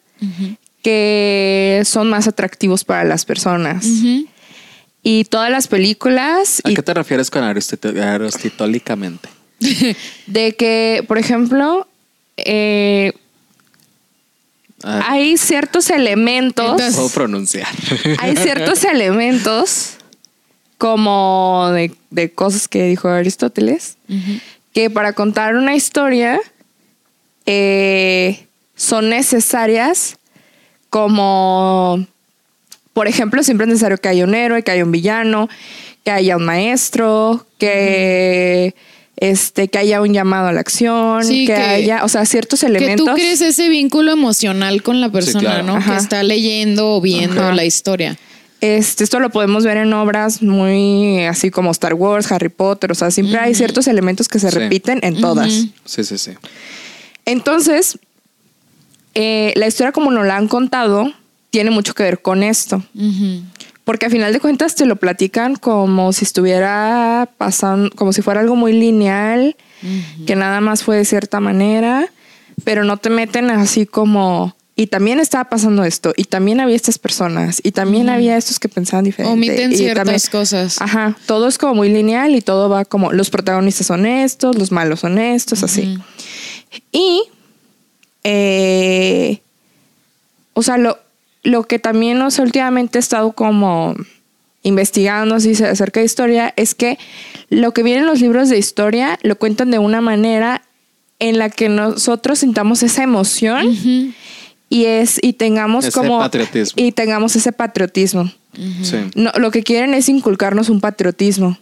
que son más atractivos para las personas. Y todas las películas... ¿A qué te refieres con aristotélicamente? de que, por ejemplo, eh, hay ciertos elementos... Puedo pronunciar. hay ciertos elementos como de, cosas que dijo Aristóteles, que para contar una historia eh, son necesarias como, por ejemplo, siempre es necesario que haya un héroe, que haya un villano, que haya un maestro, que... Este, que haya un llamado a la acción, que, haya, o sea, ciertos elementos. Que tú crees ese vínculo emocional con la persona, ¿no? Que está leyendo o viendo la historia. Este, esto lo podemos ver en obras muy así como Star Wars, Harry Potter, o sea, siempre hay ciertos elementos que se repiten en todas. Sí, sí, sí. Entonces, eh, la historia como nos la han contado tiene mucho que ver con esto. Porque a final de cuentas te lo platican como si estuviera pasando, como si fuera algo muy lineal, que nada más fue de cierta manera, pero no te meten así como y también estaba pasando esto, y también había estas personas, y también había estos que pensaban diferente. Omiten ciertas cosas. Ajá, todo es como muy lineal y todo va como los protagonistas son estos, los malos son estos, así. Y, eh, o sea, lo, lo que también, no últimamente he estado como investigando así acerca de historia es que lo que viene en los libros de historia lo cuentan de una manera en la que nosotros sintamos esa emoción y es y tengamos ese como patriotismo. y tengamos ese patriotismo. no, lo que quieren es inculcarnos un patriotismo.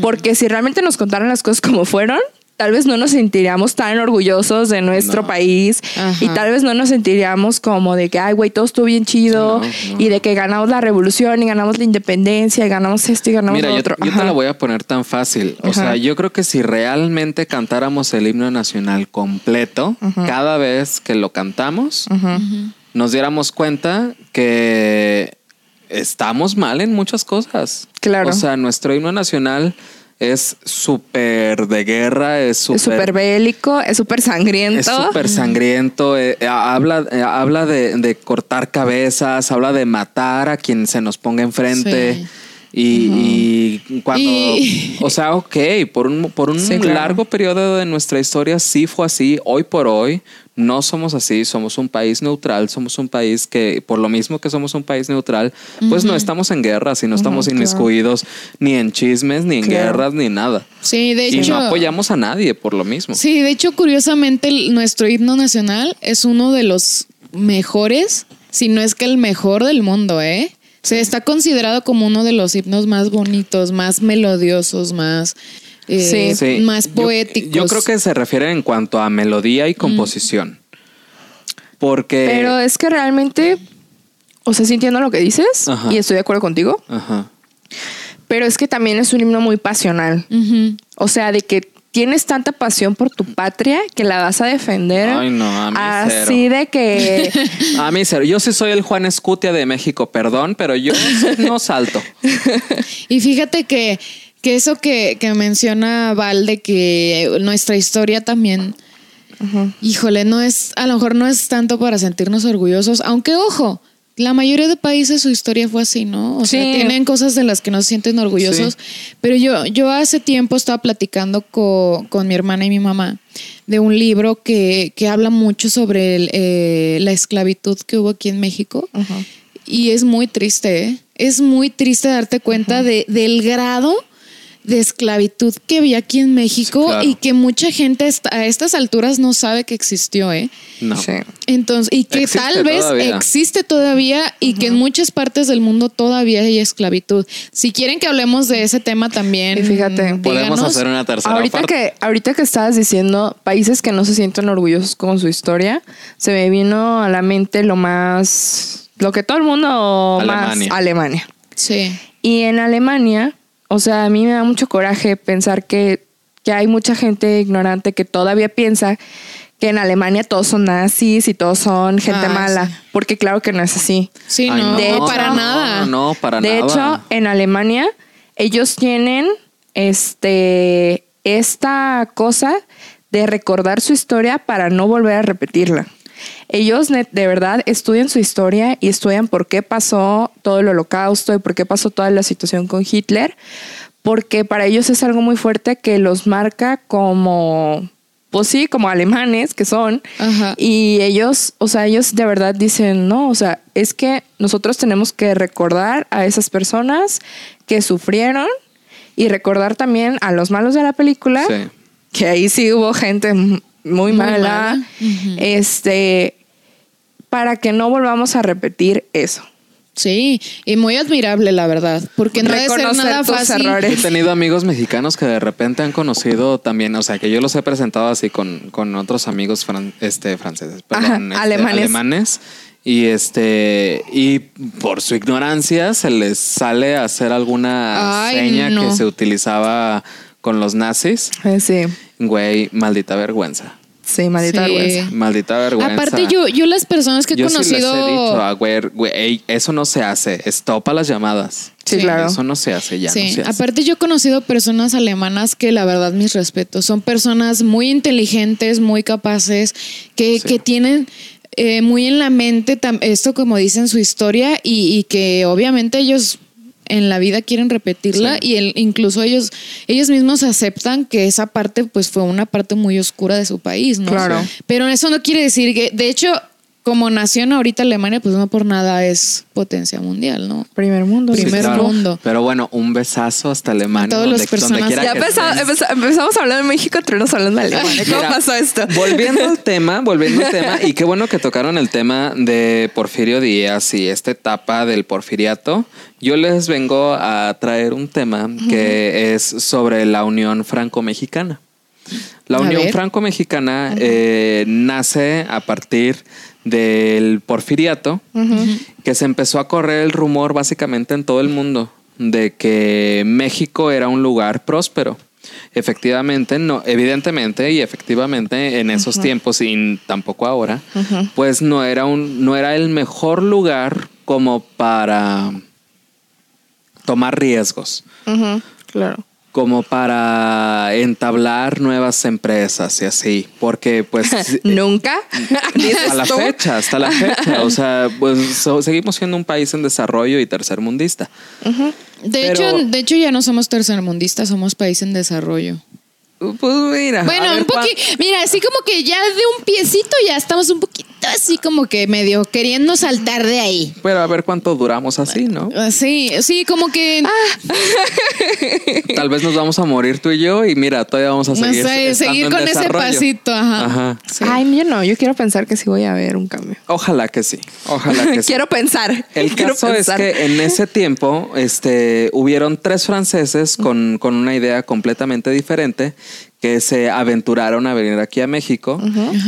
Porque si realmente nos contaran las cosas como fueron, tal vez no nos sentiríamos tan orgullosos de nuestro país y tal vez no nos sentiríamos como de que, ay, güey, todo estuvo bien chido y de que ganamos la revolución y ganamos la independencia y ganamos esto y ganamos lo otro. Yo, te la voy a poner tan fácil. O sea, yo creo que si realmente cantáramos el himno nacional completo, cada vez que lo cantamos, nos diéramos cuenta que estamos mal en muchas cosas. Claro. O sea, nuestro himno nacional es súper de guerra, es súper bélico, es súper sangriento. Es súper sangriento, eh, eh, habla, eh, habla de, cortar cabezas, habla de matar a quien se nos ponga enfrente. Y, cuando, o sea, ok, por un, por un largo periodo de nuestra historia sí fue así, hoy por hoy no somos así, somos un país neutral, somos un país que, por lo mismo que somos un país neutral, pues no estamos en guerras y no estamos inmiscuidos ni en chismes, ni en guerras, ni nada. Sí, de hecho. Y no apoyamos a nadie por lo mismo. Sí, de hecho, curiosamente, nuestro himno nacional es uno de los mejores, si no es que el mejor del mundo, ¿eh? Se está considerado como uno de los himnos más bonitos, más melodiosos, más, eh, más poéticos. Yo, creo que se refiere en cuanto a melodía y composición. Porque. Pero es que realmente, o sea, sintiendo lo que dices y estoy de acuerdo contigo. Pero es que también es un himno muy pasional. O sea, de que tienes tanta pasión por tu patria que la vas a defender. Ay, no, a mí Así de que. a mí cero. Yo sí soy el Juan Escutia de México, perdón, pero yo no salto. y fíjate que que eso que, que menciona Val de que nuestra historia también, híjole, no es, a lo mejor no es tanto para sentirnos orgullosos, aunque ojo, la mayoría de países su historia fue así, ¿no? O sea, Sí. tienen cosas de las que no se sienten orgullosos. Pero yo, yo hace tiempo estaba platicando co- con mi hermana y mi mamá de un libro que, que habla mucho sobre el, eh, la esclavitud que hubo aquí en México. Y es muy triste, ¿eh? Es muy triste darte cuenta de, del grado de esclavitud que había aquí en México Sí, claro. y que mucha gente a estas alturas no sabe que existió, ¿eh? No. Sí. Entonces, y que Existe tal vez todavía. existe todavía y que en muchas partes del mundo todavía hay esclavitud. Si quieren que hablemos de ese tema también, Y fíjate, Podemos hacer una tercera Ahorita parte. que, ahorita que estabas diciendo países que no se sienten orgullosos con su historia, se me vino a la mente lo más, lo que todo el mundo Alemania. más Alemania. Sí. Y en Alemania, o sea, a mí me da mucho coraje pensar que, que hay mucha gente ignorante que todavía piensa que en Alemania todos son nazis y todos son gente Ah, mala, sí. porque claro que no es así. Sí, Ay, no, De hecho- para nada. No, no, para de nada. hecho, en Alemania, ellos tienen este esta cosa de recordar su historia para no volver a repetirla. Ellos de verdad estudian su historia y estudian por qué pasó todo el holocausto y por qué pasó toda la situación con Hitler, porque para ellos es algo muy fuerte que los marca como, pues sí, como alemanes que son. Ajá. Y ellos, o sea, ellos de verdad dicen, no, o sea, es que nosotros tenemos que recordar a esas personas que sufrieron y recordar también a los malos de la película, Sí. que ahí sí hubo gente muy, Muy mala, este, para que no volvamos a repetir eso. Sí, y muy admirable, la verdad, porque no debe ser nada tus fácil. errores. He tenido amigos mexicanos que de repente han conocido también, o sea, que yo los he presentado así con, con otros amigos fran- este, franceses, perdón, Ajá, este, alemanes. alemanes. Y este, y por su ignorancia se les sale a hacer alguna Ay, seña no. que se utilizaba con los nazis. Eh, Sí, Güey, maldita vergüenza. sí, maldita Sí. vergüenza. Maldita vergüenza. Aparte, yo, yo las personas que he Yo sí les conocido. he dicho, ah, güey, güey, ey, eso no se hace. Estopa las llamadas. Sí, Sí. claro. Eso no se hace ya. Sí, no se hace. aparte yo he conocido personas alemanas que la verdad mis respetos, son personas muy inteligentes, muy capaces, que, Sí. que tienen eh, muy en la mente tam- esto como dicen su historia y, y que obviamente ellos en la vida quieren repetirla Sí. y el- incluso ellos ellos mismos aceptan que esa parte pues fue una parte muy oscura de su país, ¿no? Claro. Pero eso no quiere decir que, de hecho, como nación ahorita Alemania, pues no por nada es potencia mundial, ¿no? Primer mundo. Sí, primer claro. mundo. Pero bueno, un besazo hasta Alemania. A donde- las personas. Ya empezamos, a hablar de México, pero no hablando de Alemania. ¿Cómo Mira, pasó esto? Volviendo al tema, volviendo al tema, y qué bueno que tocaron el tema de Porfirio Díaz y esta etapa del porfiriato. Yo les vengo a traer un tema que es sobre la Unión Franco-Mexicana. La A Unión. Franco-Mexicana eh, nace a partir del porfiriato, que se empezó a correr el rumor básicamente en todo el mundo de que México era un lugar próspero. Efectivamente, no, evidentemente y efectivamente en esos tiempos y tampoco ahora, pues no era un, no era el mejor lugar como para tomar riesgos, Claro. Como para entablar nuevas empresas y así, porque pues Nunca. Dices hasta la fecha, hasta la fecha, o sea, pues so- seguimos siendo un país en desarrollo y tercermundista. De Pero- hecho, de hecho ya no somos tercermundistas, somos país en desarrollo. Pues mira, Bueno, ver un poquito, mira, así como que ya de un piecito ya estamos un poquito así como que medio queriendo saltar de ahí. Pero a ver cuánto duramos así, ¿no? Ah, Sí, sí, como que Tal vez nos vamos a morir tú y yo y mira, todavía vamos a no seguir, sé, estando seguir con ese pasito, ajá. Ajá. Sí. Ay, yo no, yo quiero pensar que sí voy a ver un cambio. Ojalá que sí. Ojalá que sí. quiero pensar. El quiero caso es que en ese tiempo este, hubieron tres franceses con, con una idea completamente diferente que se aventuraron a venir aquí a México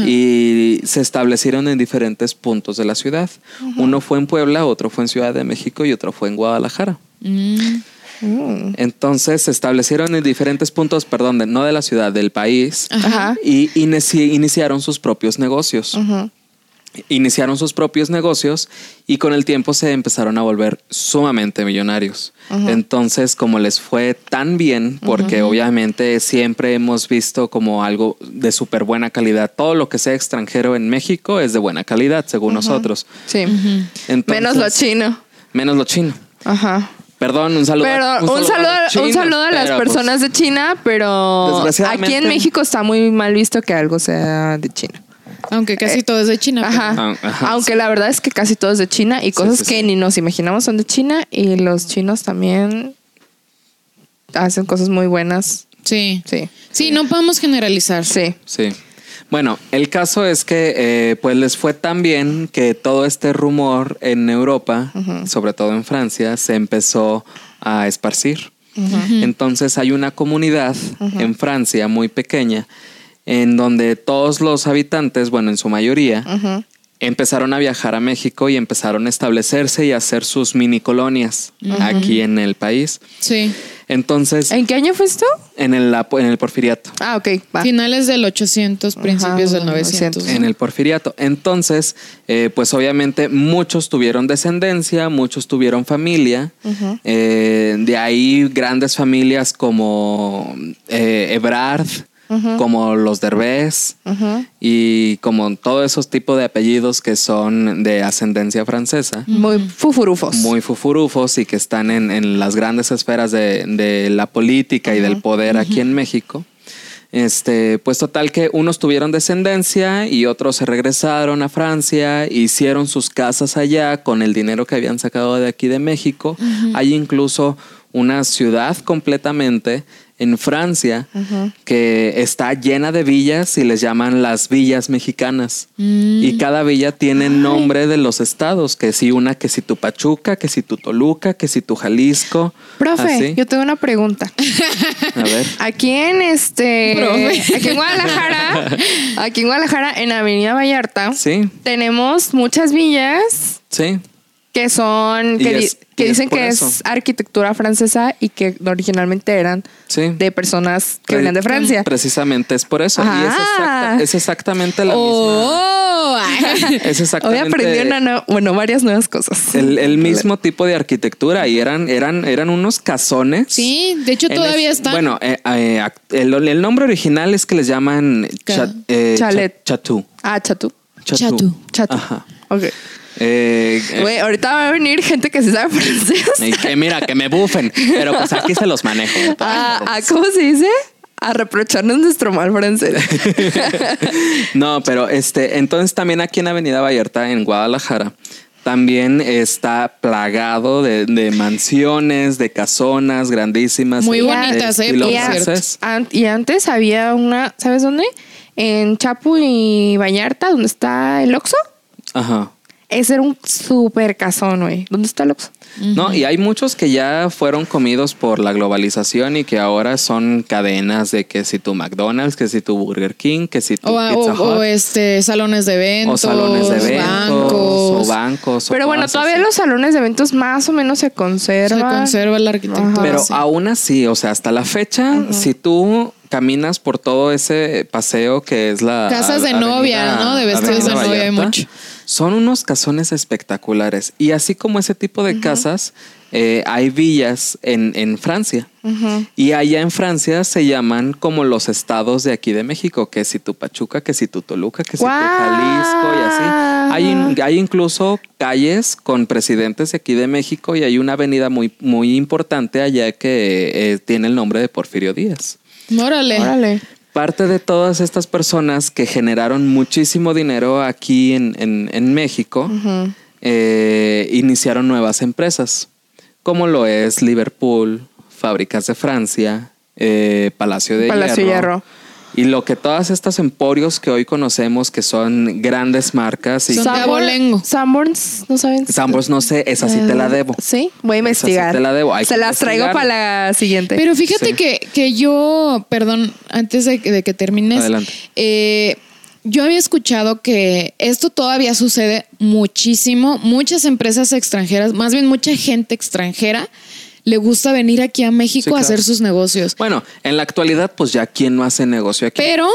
y se establecieron en diferentes puntos de la ciudad. Uno fue en Puebla, otro fue en Ciudad de México y otro fue en Guadalajara. Mm, Mm. Entonces se establecieron en diferentes puntos, perdón, de- no de la ciudad, del país Ajá. y inici- iniciaron sus propios negocios. Ujú. Iniciaron sus propios negocios y con el tiempo se empezaron a volver sumamente millonarios. Entonces, como les fue tan bien, porque obviamente siempre hemos visto como algo de súper buena calidad, todo lo que sea extranjero en México es de buena calidad, según nosotros. Sí. Entonces- Menos lo chino. Menos lo chino. Ajá. Perdón, un saludo. Pero un saludo, a los un saludo a las pues, personas de China, pero aquí en México está muy mal visto que algo sea de China. Aunque casi todo es de China. Ajá. Ah, ajá, Aunque la verdad es que casi todo es de China y cosas sí, que sí. ni nos imaginamos son de China y los chinos también hacen cosas muy buenas. Sí. Sí. Sí, no podemos generalizar. Sí. Sí. Bueno, el caso es que eh, pues les fue tan bien que todo este rumor en Europa, sobre todo en Francia, se empezó a esparcir. Entonces hay una comunidad en Francia muy pequeña en donde todos los habitantes, bueno, en su mayoría, empezaron a viajar a México y empezaron a establecerse y a hacer sus mini colonias aquí en el país. Sí. Entonces, ¿En qué año fue esto? en el, en el porfiriato. Ah, ok. Va. Finales del 800, principios Ajá, del 900. 900. En el porfiriato. Entonces, eh, pues obviamente muchos tuvieron descendencia, muchos tuvieron familia. Eh, de ahí grandes familias como eh, Ebrard, como los Derbez y como todos esos tipos de apellidos que son de ascendencia francesa. Muy fufurufos. Muy fufurufos y que están en, en las grandes esferas de, de la política y del poder aquí en México. Este, pues total que unos tuvieron descendencia y otros se regresaron a Francia, hicieron sus casas allá con el dinero que habían sacado de aquí de México. Hay incluso una ciudad completamente en Francia que está llena de villas y les llaman las villas mexicanas. Y cada villa tiene nombre de los estados, que si una, que si tu Pachuca, que si tu Toluca, que si tu Jalisco. Profe, así. yo tengo una pregunta. A ver. Aquí en este. Profe. Aquí en Guadalajara. aquí en Guadalajara, en Avenida Vallarta. Sí, Tenemos muchas villas sí. Que son. Que, di- es- que es dicen que eso. es arquitectura francesa y que originalmente eran Sí. de personas que Pre- venían de Francia. Precisamente es por eso. Y es, Ah. exacta- es exactamente la misma. ¡Oh! Es Hoy exactamente aprendí una nue- bueno, varias nuevas cosas. el, el mismo tipo de arquitectura y eran, eran, eran unos casones. Sí, de hecho todavía es- está. Bueno, eh, eh, el, el nombre original es que les llaman cha- eh, Chalet. cha- chatú. Ah, chatú. Chatú. Chatú. Ajá. Ok. Eh, eh, Güey, ahorita va a venir gente que se sabe francés. y que mira, que me bufen, pero pues aquí se los manejo. a, a- ¿Cómo se dice? A reprocharnos nuestro mal francés. No, pero este, entonces también aquí en Avenida Vallarta, en Guadalajara, también está plagado de, de mansiones, de casonas grandísimas. Muy bonitas, ¿eh? y, an- y antes había una, ¿sabes dónde? En Chapu y Vallarta, donde está el Oxxo. Ajá. Ese era un súper casón, güey. ¿Dónde está el Oxxo? No, y hay muchos que ya fueron comidos por la globalización y que ahora son cadenas de que si tu McDonald's, que si tu Burger King, que si tu o, Pizza o- o, Hut, este salones de eventos, o salones de eventos, bancos. o bancos. o Pero bueno, todavía así. los salones de eventos más o menos se Se conservan. conserva la arquitectura. Ajá. Pero sí. aún así, o sea, hasta la fecha, si tú caminas por todo ese paseo que es la Casas de avenida- novia, ¿no? De vestidos de novia hay mucho. Son unos casones espectaculares. Y así como ese tipo de casas, eh, hay villas en, en Francia. Y allá en Francia se llaman como los estados de aquí de México, que si tu Pachuca, que si tu Toluca, que si tu. Jalisco y así. Hay, in- hay incluso calles con presidentes de aquí de México y hay una avenida muy, muy importante allá que eh, tiene el nombre de Porfirio Díaz. Órale. Órale. Parte de todas estas personas que generaron muchísimo dinero aquí en, en- en México eh, iniciaron nuevas empresas, como lo es Liverpool, Fábricas de Francia, eh, Palacio de Palacio Hierro. Hierro. Y lo que todas estas emporios que hoy conocemos, que son grandes marcas y Son de Sanborn- abolengo. Sanborns, ¿no saben? Sambors, no sé, esa sí te la debo. Sí, voy a Esa sí investigar. te la debo, hay Se las traigo investigar. para la siguiente. Pero fíjate Sí. que, que yo, perdón, antes de, que- de que termines, Adelante. eh, yo había escuchado que esto todavía sucede muchísimo. Muchas empresas extranjeras, más bien mucha gente extranjera, le gusta venir aquí a México Sí, a hacer sus negocios. Bueno, en la actualidad, pues ya quién no hace negocio aquí. Pero,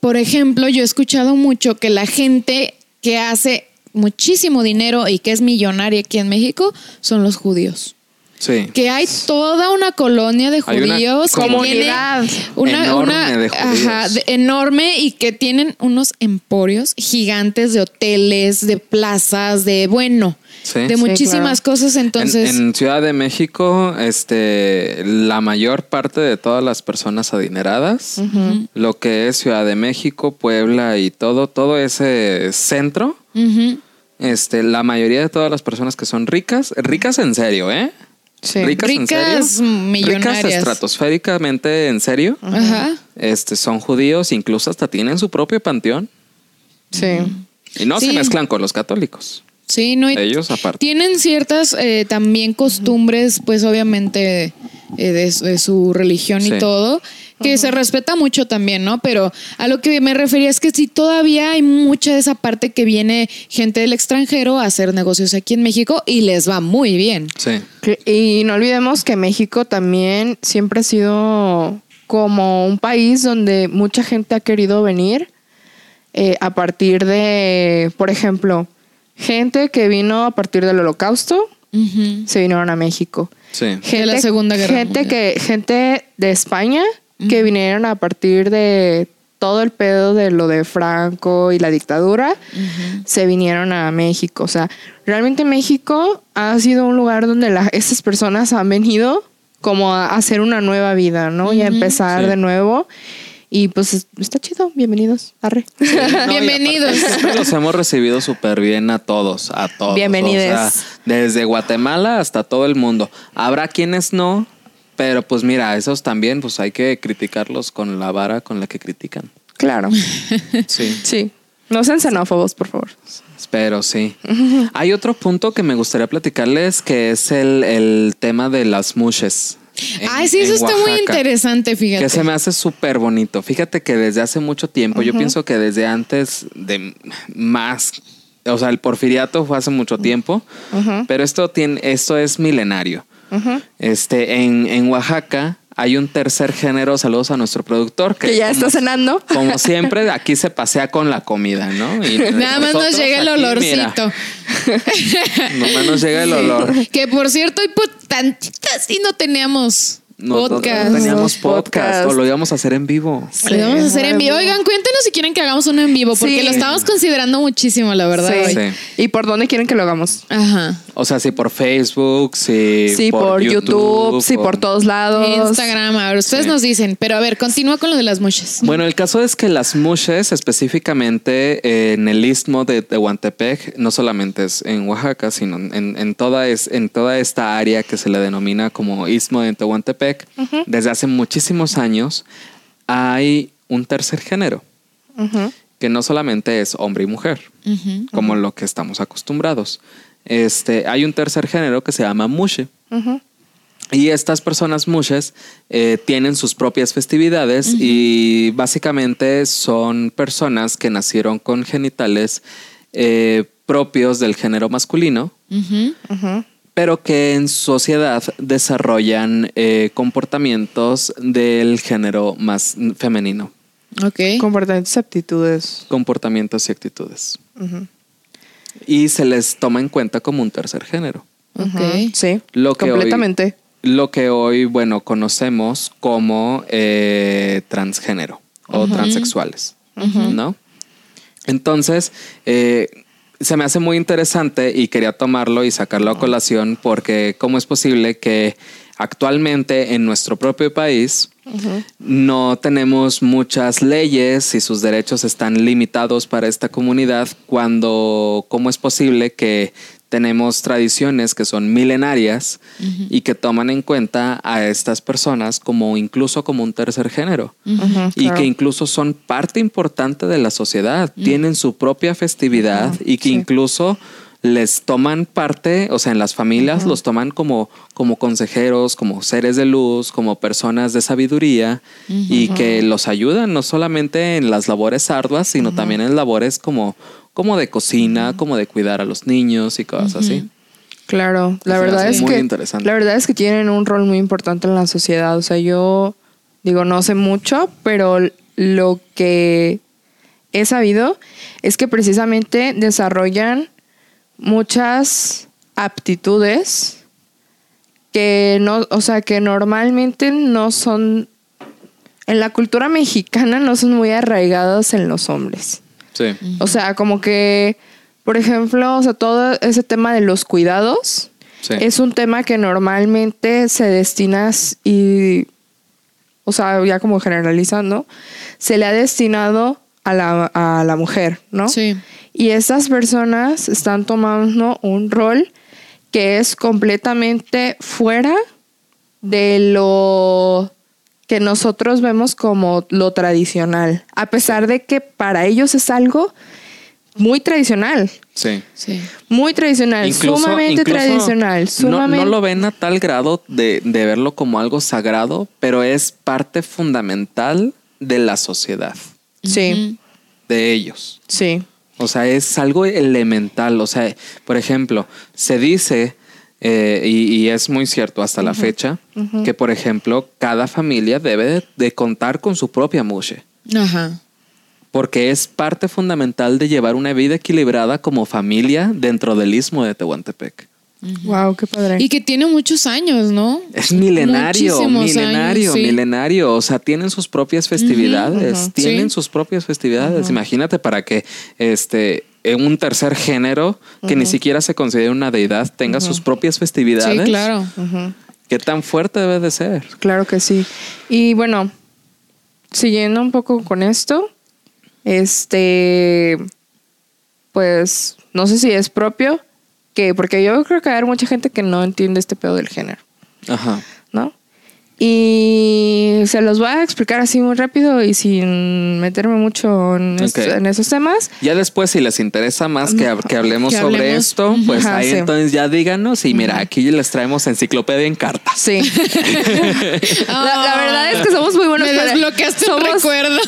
por ejemplo, yo he escuchado mucho que la gente que hace muchísimo dinero y que es millonaria aquí en México son los judíos. Sí. Que hay toda una colonia de Hay una judíos que tiene comunidad una, enorme una- de judíos. ajá, de- enorme y que tienen unos emporios gigantes de hoteles, de plazas, de bueno, Sí. de Sí, muchísimas claro. cosas. Entonces, en, en Ciudad de México, este, la mayor parte de todas las personas adineradas, lo que es Ciudad de México, Puebla y todo, todo ese centro, este, la mayoría de todas las personas que son ricas, ricas en serio, ¿eh? Sí. Ricas, en serio. millonarias. Ricas estratosféricamente en serio. ajá. Este, son judíos, incluso hasta tienen su propio panteón. Sí. Y no se mezclan con los católicos. Sí, no. y Ellos aparte. Tienen ciertas eh, también costumbres, pues obviamente eh, de, su- de su religión Sí. y todo, que se respeta mucho también, ¿no? Pero a lo que me refería es que sí, todavía hay mucha de esa parte que viene gente del extranjero a hacer negocios aquí en México y les va muy bien. Sí. Y no olvidemos que México también siempre ha sido como un país donde mucha gente ha querido venir eh, a partir de, por ejemplo, gente que vino a partir del holocausto, se vinieron a México. Sí. Gente, la Segunda Guerra gente Mundial. que gente de España que vinieron a partir de todo el pedo de lo de Franco y la dictadura, se vinieron a México. O sea, realmente México ha sido un lugar donde la- estas personas han venido como a hacer una nueva vida, ¿no? Y a empezar Sí. de nuevo. Y pues es- está chido, bienvenidos. Arre. No, y aparte Bienvenidos. siempre los hemos recibido súper bien a todos, a todos. O sea, desde Guatemala hasta todo el mundo. Habrá quienes no, pero pues mira, esos también, pues hay que criticarlos con la vara con la que critican. Claro. Sí. Sí. No sean xenófobos, por favor. Espero, sí. Hay otro punto que me gustaría platicarles que es el, el tema de las mushes. En- Ay, sí, eso está muy interesante, fíjate. Que se me hace súper bonito. Fíjate que desde hace mucho tiempo, yo pienso que desde antes de más, o sea, el porfiriato fue hace mucho tiempo, pero esto tiene, esto es milenario. Este, en, en Oaxaca hay un tercer género, saludos a nuestro productor, que, Que ya como- está cenando. Como siempre, aquí se pasea con la comida, ¿no? Y Nada más nos llega el aquí, olorcito. mira, nomás nos llega el olor. Que por cierto, hoy tantitas sí no teníamos No, no- no podcast. teníamos Podcast. podcast, o lo íbamos a hacer en vivo. Lo vamos a hacer en vivo. Oigan, cuéntenos si quieren que hagamos uno en vivo, porque Sí. lo estamos considerando muchísimo, la verdad. Sí. hoy. Sí. ¿Y por dónde quieren que lo hagamos? Ajá. O sea, sí por Facebook, sí, Sí, por, YouTube, sí, por todos lados. Instagram, a ver, ustedes Sí. nos dicen. Pero a ver, continúa con lo de las muchas. Bueno, el caso es que las mushes, específicamente eh, en el istmo de Tehuantepec, no solamente es en Oaxaca, sino en, en toda, es, en toda esta área que se le denomina como istmo de Tehuantepec, desde hace muchísimos años hay un tercer género, que no solamente es hombre y mujer, como lo que estamos acostumbrados. Este, hay un tercer género que se llama mushe. Y estas personas mushes eh, tienen sus propias festividades y básicamente son personas que nacieron con genitales eh, propios del género masculino, pero que en sociedad desarrollan eh, comportamientos del género más femenino, Ok. Comportamientos y aptitudes. comportamientos y actitudes. Y se les toma en cuenta como un tercer género. Ok. Sí, Lo que hoy- completamente. lo que hoy, bueno, conocemos como eh, transgénero o transexuales, ¿no? Entonces, eh, se me hace muy interesante y quería tomarlo y sacarlo a colación porque cómo es posible que actualmente en nuestro propio país no tenemos muchas leyes y sus derechos están limitados para esta comunidad cuando cómo es posible que tenemos tradiciones que son milenarias y que toman en cuenta a estas personas como incluso como un tercer género y claro. que incluso son parte importante de la sociedad, tienen su propia festividad y que sí. incluso les toman parte, o sea, en las familias los toman como, como consejeros, como seres de luz, como personas de sabiduría y que los ayudan no solamente en las labores arduas, sino también en labores como, como de cocina, como de cuidar a los niños y cosas así. Claro, la verdad es muy que interesante. la verdad es que tienen un rol muy importante en la sociedad. O sea, yo digo no sé mucho, pero lo que he sabido es que precisamente desarrollan muchas aptitudes que no, o sea, que normalmente no son, en la cultura mexicana no son muy arraigadas en los hombres. Sí. O sea, como que, por ejemplo, o sea, todo ese tema de los cuidados Sí. es un tema que normalmente se destina y, o sea, ya como generalizando, se le ha destinado a la, a la mujer, ¿no? Sí. Y estas personas están tomando un rol que es completamente fuera de lo que nosotros vemos como lo tradicional, a pesar de que para ellos es algo muy tradicional, Sí. Sí. muy tradicional, sumamente incluso tradicional, no- sumamente... No, lo ven a tal grado de, de verlo como algo sagrado, pero es parte fundamental de la sociedad, Sí, de ellos. sí, O sea, es algo elemental. O sea, por ejemplo, se dice, eh, y, y es muy cierto hasta la fecha, que, por ejemplo, cada familia debe de, de contar con su propia mushe. Ajá. Porque es parte fundamental de llevar una vida equilibrada como familia dentro del istmo de Tehuantepec. Wow, qué padre. Y que tiene muchos años, ¿no? Es milenario, Muchísimos milenario, años, sí. milenario. O sea, tienen sus propias festividades, tienen sí. sus propias festividades. Imagínate para que este en un tercer género que ni siquiera se considere una deidad tenga sus propias festividades. Sí, claro. ¿Qué tan fuerte debe de ser? Claro que sí. Y bueno, siguiendo un poco con esto, este, pues no sé si es propio, que porque yo creo que hay mucha gente que no entiende este pedo del género, Ajá. ¿no? Y se los voy a explicar así muy rápido y sin meterme mucho en, esos temas. Ya después, si les interesa más que, que hablemos Que sobre esto, pues Ajá, ahí sí. entonces ya díganos y mira, aquí les traemos enciclopedia en cartas. Sí. la, la verdad es que somos muy buenos Me para desbloqueaste un somos, recuerdo.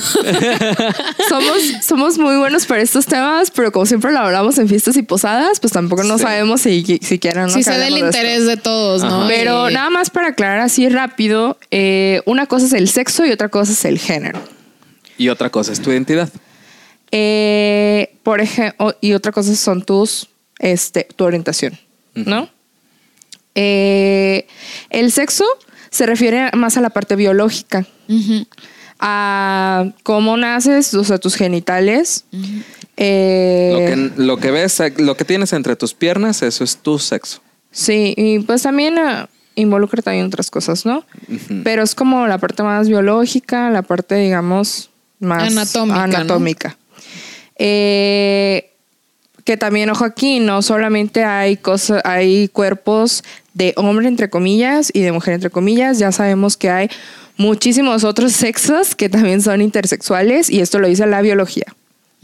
somos, somos muy buenos para estos temas, pero como siempre lo hablamos en fiestas y posadas, pues tampoco no Sí. sabemos si, si quieren. ¿no? Sé del hablemos de esto. interés de todos, ¿no? Ajá. Pero Y- nada más para aclarar así rápido, eh, una cosa es el sexo y otra cosa es el género. Y otra cosa es tu identidad. Eh, por ejemplo, y otra cosa son tus, este, tu orientación, ¿no? Eh, el sexo se refiere más a la parte biológica, a cómo naces, o sea, tus genitales. eh, Lo que, lo que ves, lo que tienes entre tus piernas, eso es tu sexo. Sí, y pues también ah, involucra también otras cosas, ¿no? Pero es como la parte más biológica, la parte, digamos, más Anatómica, ¿no? anatómica. Eh, que también, ojo aquí, no solamente hay cosas, hay cuerpos de hombre entre comillas y de mujer entre comillas, ya sabemos que hay muchísimos otros sexos que también son intersexuales y esto lo dice la biología.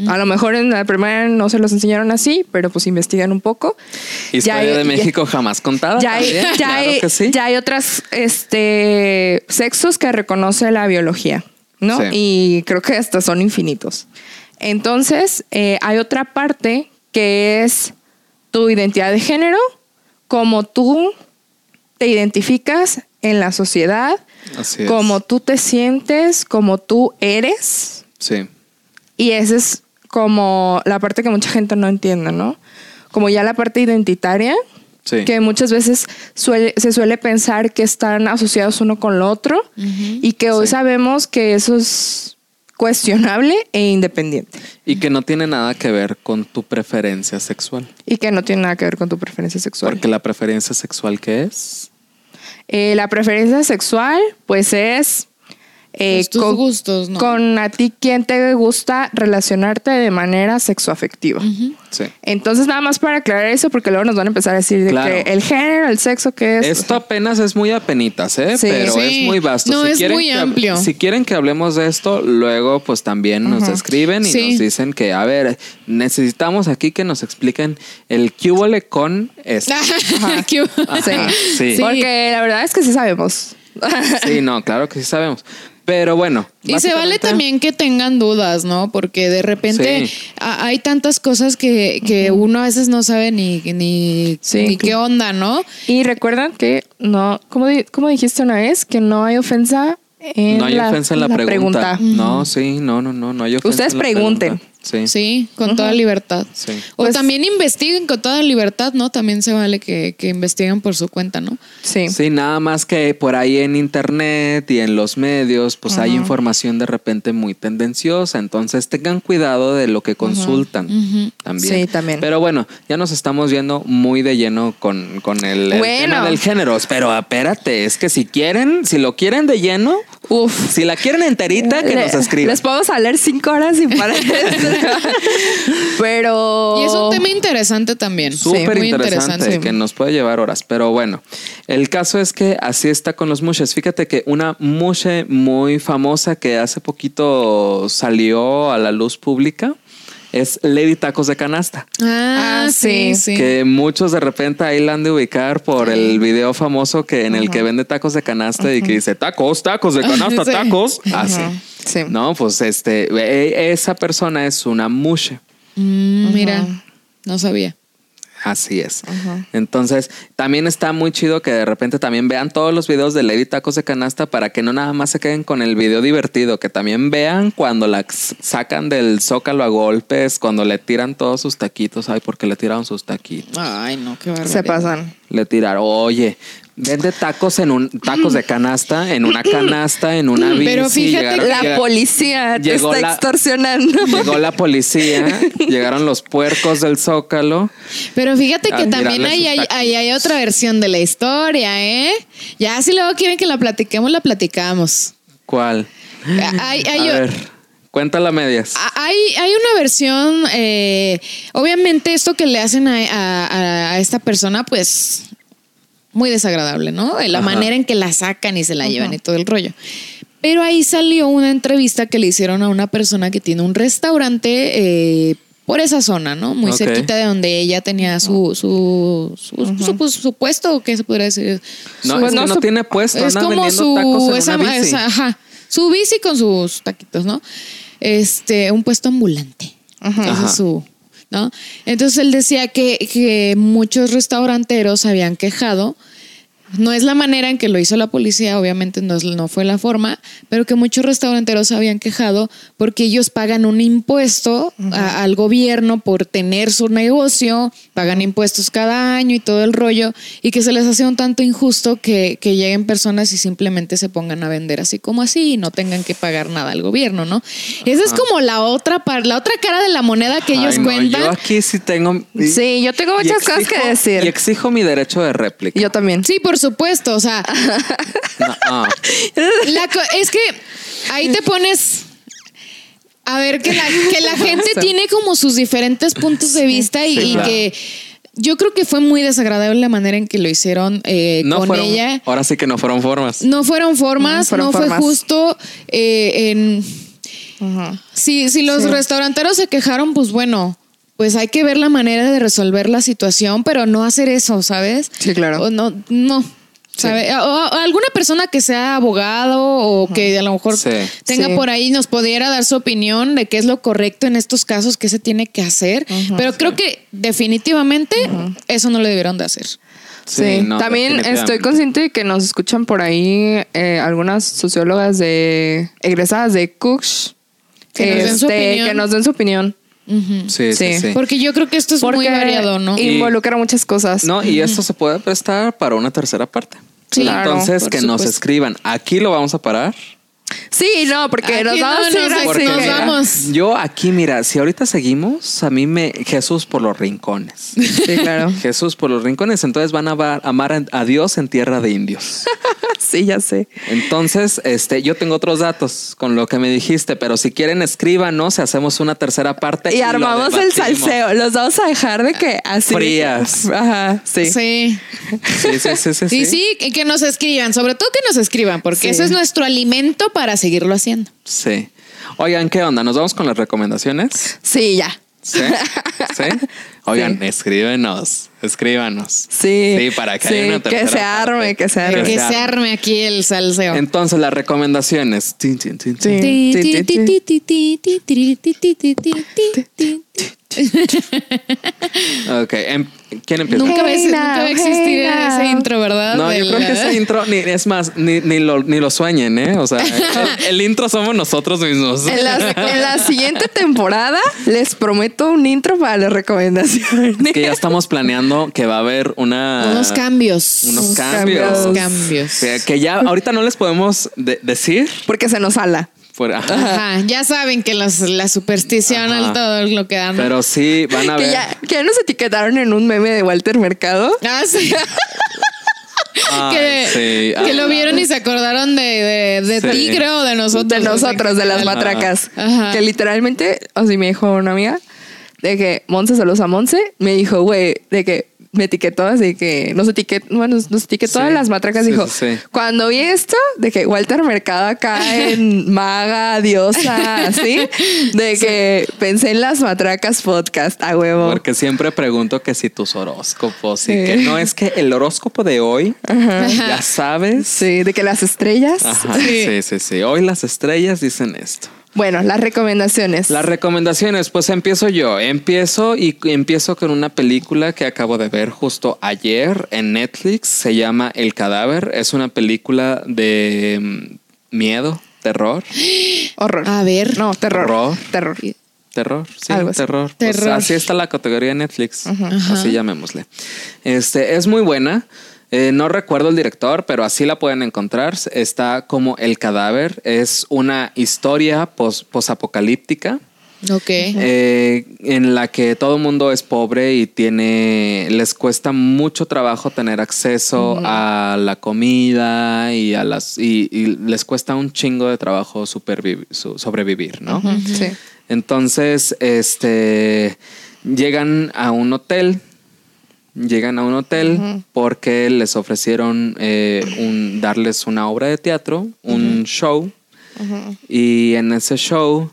A lo mejor en la primera no se los enseñaron así, pero pues investigan un poco. Historia Ya hay- de México jamás contada. ya hay, ya claro hay- que sí. ya hay otras este, sexos que reconoce la biología, ¿no? Sí. Y creo que hasta son infinitos. Entonces, eh, hay otra parte que es tu identidad de género, como tú te identificas en la sociedad, Así como tú te sientes, como tú eres. Sí. Y esa es como la parte que mucha gente no entiende, ¿no? Como ya la parte identitaria, Sí. que muchas veces suele- se suele pensar que están asociados uno con lo otro y que hoy Sí. sabemos que eso es cuestionable e independiente Y que no tiene nada que ver con tu preferencia sexual. y que no tiene nada que ver con tu preferencia sexual. Porque la preferencia sexual, ¿qué es? Eh, la preferencia sexual, pues es eh, Pues tus gustos, ¿no? con a ti quién te gusta relacionarte de manera sexoafectiva. Sí. Entonces, nada más para aclarar eso, porque luego nos van a empezar a decir de Claro. que el género, el sexo, ¿qué es? Esto apenas es muy apenitas, ¿eh? Sí. Pero Sí. es muy vasto. No, es muy que- amplio. Si quieren que hablemos de esto, luego pues también nos escriben y Sí. nos dicen que, a ver, necesitamos aquí que nos expliquen el cúbole con esto. Ajá, sí. Sí. Porque la verdad es que sí sabemos. Sí, no, claro que sí sabemos. Pero bueno. Y se vale también que tengan dudas, ¿no? Porque de repente Sí. a- hay tantas cosas que, que uno a veces no sabe ni, ni, Sí, ni qué onda, ¿no? Y recuerdan que no, como, di- como dijiste una vez, que no hay ofensa en No hay la, ofensa en la, pregunta. No, sí, no, no, no, no hay ofensa. Ustedes en la pregunten. pregunta. Sí. Sí, con toda libertad. Sí. O Pues- también investiguen con toda libertad, ¿no? También se vale que, que investiguen por su cuenta, ¿no? Sí. Sí, nada más que por ahí en internet y en los medios, pues hay información de repente muy tendenciosa. Entonces tengan cuidado de lo que consultan también. Sí, también. Pero bueno, ya nos estamos viendo muy de lleno con, con el, el Bueno. tema del género. Pero espérate, es que si quieren, si lo quieren de lleno, Uf. si la quieren enterita, que Le- nos escriban. Les podemos leer cinco horas sin parar. Pero. Y es un tema interesante también. Súper muy interesante, que nos puede llevar horas. Pero bueno, el caso es que así está con los mushes. Fíjate que una mushe muy famosa que hace poquito salió a la luz pública es Lady Tacos de Canasta. Ah, Ah, sí, sí. sí. Que muchos de repente ahí la han de ubicar por el video famoso que en el que vende tacos de canasta y que dice tacos, tacos de canasta, Sí. tacos. Así. Sí. No, pues este, e- esa persona es una mushe. Mm, Mira, no sabía. Así es. Entonces, también está muy chido que de repente también vean todos los videos de Lady Tacos de Canasta para que no nada más se queden con el video divertido, que también vean cuando la sacan del zócalo a golpes, cuando le tiran todos sus taquitos. Ay, porque le tiraron sus taquitos. Ay, no, qué barbaridad. Se pasan. Le tiraron, oye, vende tacos en un tacos de canasta, en una canasta, en una bici. Pero fíjate llegaron- que La policía te llegó está la- extorsionando. Llegó la policía, llegaron los puercos del zócalo. Pero fíjate que también ahí hay, otra versión de la historia, ¿eh? Ya si luego quieren que la platiquemos, la platicamos. ¿Cuál? Hay, hay, A ver, cuéntala medias. hay, hay una versión, eh, obviamente esto que le hacen a, a- a esta persona, pues muy desagradable, ¿no? De La Ajá. manera en que la sacan y se la llevan y todo el rollo. Pero ahí salió una entrevista que le hicieron a una persona que tiene un restaurante eh, por esa zona, ¿no? Muy Ok. cerquita de donde ella tenía su, su, su, su- su puesto, ¿qué se podría decir? No, Su- es que no su- tiene puesto, es como su, tacos en esa- una bici. esa- ajá, su bici con sus taquitos, ¿no? Este, un puesto ambulante. Ese Ajá. es su, ¿no? Entonces él decía que, que muchos restauranteros habían quejado. No es la manera en que lo hizo la policía, obviamente no, es- no fue la forma, pero que muchos restauranteros se habían quejado porque ellos pagan un impuesto a- al gobierno por tener su negocio, pagan impuestos cada año y todo el rollo, y que se les hace un tanto injusto que, que lleguen personas y simplemente se pongan a vender así como así y no tengan que pagar nada al gobierno, ¿no? Esa es como la otra, par- la otra cara de la moneda que ellos Ay, no, cuentan. yo aquí sí tengo. Sí, yo tengo muchas cosas que decir. Y exijo mi derecho de réplica. Yo también. Sí, por supuesto, o sea, No, la co- es que ahí te pones a ver que la, que la gente tiene como sus diferentes puntos de vista y, sí, y claro. que yo creo que fue muy desagradable la manera en que lo hicieron eh, no con fueron, ella. Ahora sí que no fueron formas. No fueron formas, No fueron no fue justo. eh, en, si, si los Sí. restauranteros se quejaron, pues bueno, pues hay que ver la manera de resolver la situación, pero no hacer eso, ¿sabes? Sí, claro. O no, no. ¿sabe? O, o alguna persona que sea abogado o que a lo mejor Sí. tenga Sí. por ahí nos pudiera dar su opinión de qué es lo correcto en estos casos, qué se tiene que hacer. Pero creo que definitivamente eso no lo debieron de hacer. Sí, no, también estoy consciente de que nos escuchan por ahí eh, algunas sociólogas de egresadas de Cooks Que nos den su opinión. que nos den su opinión. Sí, sí, Sí. sí. Porque yo creo que esto es muy variado, ¿no? Involucra muchas cosas. No, y esto se puede prestar para una tercera parte. Sí, Entonces, que nos supuesto. escriban. Aquí lo vamos a parar. Sí, no, porque Aquí nos no, vamos a no, porque nos vamos. Yo aquí, mira, si ahorita seguimos, a mí me Jesús por los rincones. Sí, claro. Jesús por los rincones, entonces van a amar a- Dios en tierra de indios. sí, ya sé. Entonces, este, yo tengo otros datos con lo que me dijiste, pero si quieren escríbanos, hacemos una tercera parte Y armamos el salseo. Los vamos a dejar de que así. Frías. Ajá, sí. Sí. Sí, sí, sí, sí. Sí, sí, y que nos escriban, sobre todo que nos escriban, porque Sí. eso es nuestro alimento para seguirlo haciendo. Sí. Oigan, ¿qué onda? ¿Nos vamos con las recomendaciones? Sí, ya. Sí. ¿Sí? Oigan, escríbenos. Escríbanos. Sí. Sí, para que sí, haya una Que se arme, que se arme. Que se arme aquí el salseo. Entonces, las recomendaciones. ok, ¿quién empieza? Nunca, va nunca a existir ese intro, ¿verdad? No, yo creo que ese intro, ni, es más, ni, ni, lo, ni lo sueñen, ¿eh? O sea, el, el intro somos nosotros mismos. En la, en la, siguiente temporada les prometo un intro para las recomendaciones. Es que ya estamos planeando que va a haber una... Unos cambios. Unos Unos cambios. cambios. Que, que ya ahorita no les podemos de- decir. Porque se nos sala. Fuera. Ajá, ya saben que los- la superstición al todo lo que dan. Pero sí, van a Que ver. ya, que ya nos etiquetaron en un meme de Walter Mercado. Ah, sí. Ay, que, sí. que lo Ah, vieron y se acordaron de, de, de Sí. ti, creo, o de nosotros. De nosotros, de las matracas. Ajá. Que literalmente, así me dijo una amiga, de que Monse saludos a Monse, me dijo, güey, de que me etiquetó así que nos etiquetó, bueno, nos etiquetó Sí. a las matracas. Sí, dijo, sí, cuando vi esto, de que Walter Mercado acá en maga, diosa, así, de que pensé en las matracas podcast a huevo. Porque siempre pregunto que si tus horóscopos y que no es que el horóscopo de hoy, ya sabes. Sí, de que las estrellas. Ajá, sí, sí, sí. Hoy las estrellas dicen esto. Bueno, las recomendaciones. Las recomendaciones, pues empiezo yo. Empiezo y empiezo con una película que acabo de ver justo ayer en Netflix. Se llama El Cadáver. Es una película de mm, miedo, terror. Horror. A ver. No, terror. Horror. Terror. Terror, sí, Algo así. terror. Pues Terror. así está la categoría de Netflix. Así llamémosle. Este es muy buena. Eh, no recuerdo el director, pero así la pueden encontrar. Está como El Cadáver. Es una historia pos- posapocalíptica. Ok. eh, en la que todo el mundo es pobre y tiene les cuesta mucho trabajo tener acceso a la comida y a las y, y les cuesta un chingo de trabajo sobrevivir, ¿no? Sí. Entonces, este llegan a un hotel. Llegan a un hotel porque les ofrecieron eh, un, darles una obra de teatro, un show. Y en ese show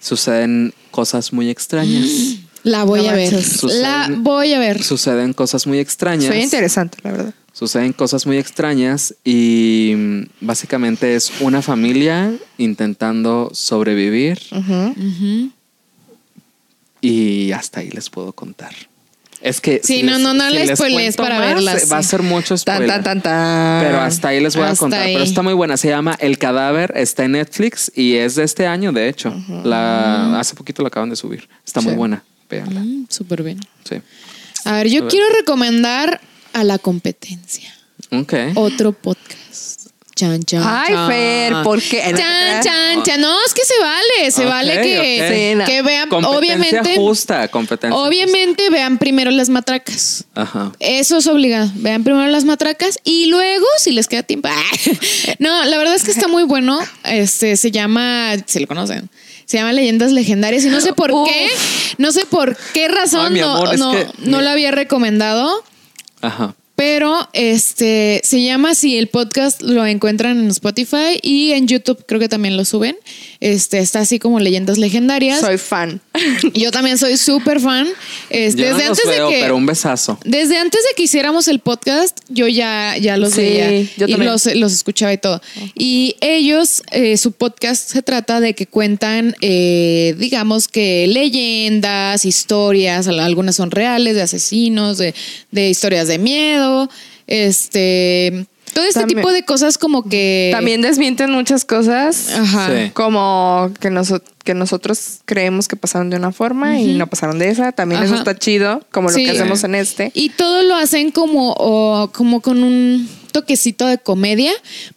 suceden cosas muy extrañas. La voy No a ver. La voy a ver. Suceden cosas muy extrañas. Soy interesante, la verdad. Suceden cosas muy extrañas y mm, básicamente es una familia intentando sobrevivir y hasta ahí les puedo contar. Es que Sí, si no, no, no si le les spoilees para verla, Va a ser mucho spoiler. tan, tan, tan. Pero hasta ahí les voy a contar. ahí. Pero está muy buena. Se llama El Cadáver. Está en Netflix y es de este año, de hecho. La, hace poquito la acaban de subir. Está muy buena. Véanla. Mm, Súper bien. Sí. A ver, yo A ver. quiero recomendar a la competencia. Ok. Otro podcast. Chan, chan. Ay, chan. Fer, ¿por qué? Chan, chan, chan. No, es que se vale. Se vale que, que vean. Competencia Obviamente. justa. Competencia Obviamente vean primero las matracas. Ajá. Eso es obligado. Vean primero las matracas y luego, si les queda tiempo. No, la verdad es que está muy bueno. Este se llama, se lo conocen. Se llama Leyendas Legendarias y no sé por Uf. qué, no sé por qué razón Ay, no, no, que- no lo había recomendado. Ajá. Pero este se llama así, el podcast lo encuentran en Spotify y en YouTube creo que también lo suben. Este está así como leyendas legendarias. Soy fan. Yo también soy súper fan. Este, Yo no desde los antes veo, de que pero un besazo. desde antes de que hiciéramos el podcast, yo ya, ya los Sí, veía yo y también. los, los escuchaba y todo. Y ellos, eh, su podcast se trata de que cuentan, eh, digamos que leyendas, historias, al- algunas son reales, de asesinos, de, de historias de miedo, este, todo este También- tipo de cosas como que... También desmienten muchas cosas. Ajá. Sí. Como que, noso- que nosotros creemos que pasaron de una forma y no pasaron de esa. También eso está chido, como lo que hacemos en este. Y todo lo hacen como, o como con un toquecito de comedia,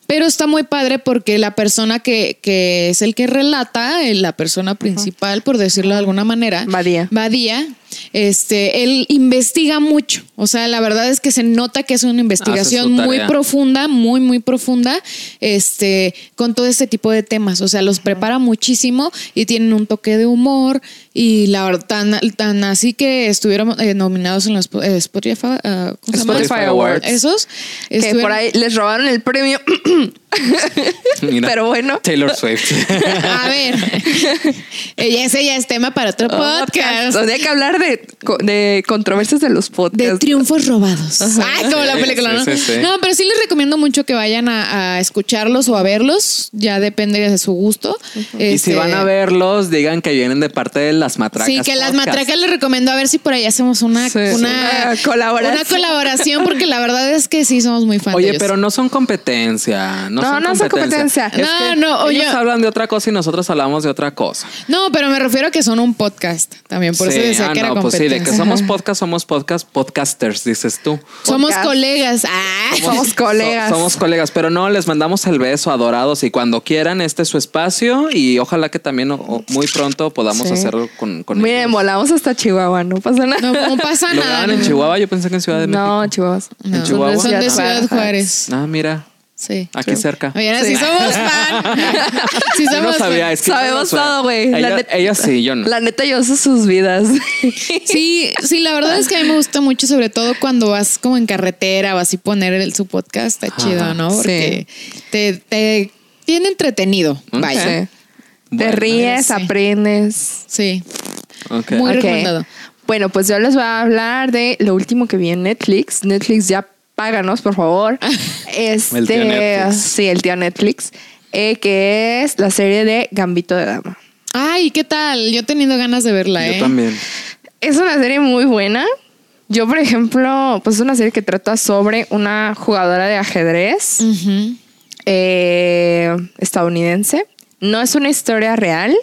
pero está muy padre porque la persona que, que es el que relata, la persona principal, por decirlo de alguna manera, Badía. Badía, este, él investiga mucho. O sea, la verdad es que se nota que es una investigación su muy profunda, muy, muy profunda, este, con todo este tipo de temas. O sea, los prepara muchísimo y tienen un toque de humor y la verdad, tan, tan así que estuvieron eh, nominados en los eh, Spotify, ¿cómo se llama? Spotify Awards. Esos. Que estuvieron- por ahí les robaron el premio. Mira, Pero bueno. Taylor Swift. A ver, ella ese ya es tema para otro podcast. Habría que hablar de, co- de controversias de los podcasts. De triunfos robados. Ay, como la película, sí, ¿no? sí, sí. No, pero sí les recomiendo mucho que vayan a, a escucharlos o a verlos. Ya depende de su gusto. Y si Este, van a verlos, digan que vienen de parte de las matracas. Sí, que las matracas les recomiendo a ver si por ahí hacemos una, Sí. una, Una colaboración. una colaboración, porque la verdad es que sí somos muy fans. de Oye, ellos. pero no son competencia. No, No, son no son competencia. Es No, que no, oye. Ellos hablan de otra cosa y nosotros hablamos de otra cosa. No, pero me refiero a que son un podcast también. Por Sí, eso decía ah, que era no, pues sí, de competencia. que somos podcast, somos podcast, podcasters, dices tú. Somos colegas. Ah. Somos colegas. So- somos colegas, pero no, les mandamos el beso, adorados, y cuando quieran, este es su espacio, y ojalá que también muy pronto podamos Sí. hacerlo con, con Miren, ellos. volamos hasta Chihuahua, no pasa nada. No, no pasa ¿Lo nada. en. Chihuahua? Yo pensé que en Ciudad de No, México. Chihuahua. No, ¿En Chihuahua? Son de Ciudad Ciudad Juárez. Ah, mira, Sí. aquí cerca. Oye, sí. Sí. somos fan. sí Yo somos no sabía, es que Sabemos no todo, güey. La Ella, neta- ella sí, yo no. La neta, yo sé sus vidas. Sí, sí, la verdad es que a mí me gusta mucho, sobre todo cuando vas como en carretera o así poner el, su podcast, está chido, ¿no? Porque te, te tiene entretenido. Ok. Vaya. Te Bueno. ríes, Sí. aprendes. Sí. Ok. Muy Ok. recomendado. Bueno, pues yo les voy a hablar de lo último que vi en Netflix. Netflix ya páganos, por favor. Este, El tío Netflix. Sí, el tío Netflix. eh, que es la serie de Gambito de Dama. Ay, ¿qué tal? Yo he tenido ganas de verla, ¿eh? Yo también. Es una serie muy buena. Yo, por ejemplo, pues es una serie que trata sobre una jugadora de ajedrez eh, estadounidense. No es una historia real,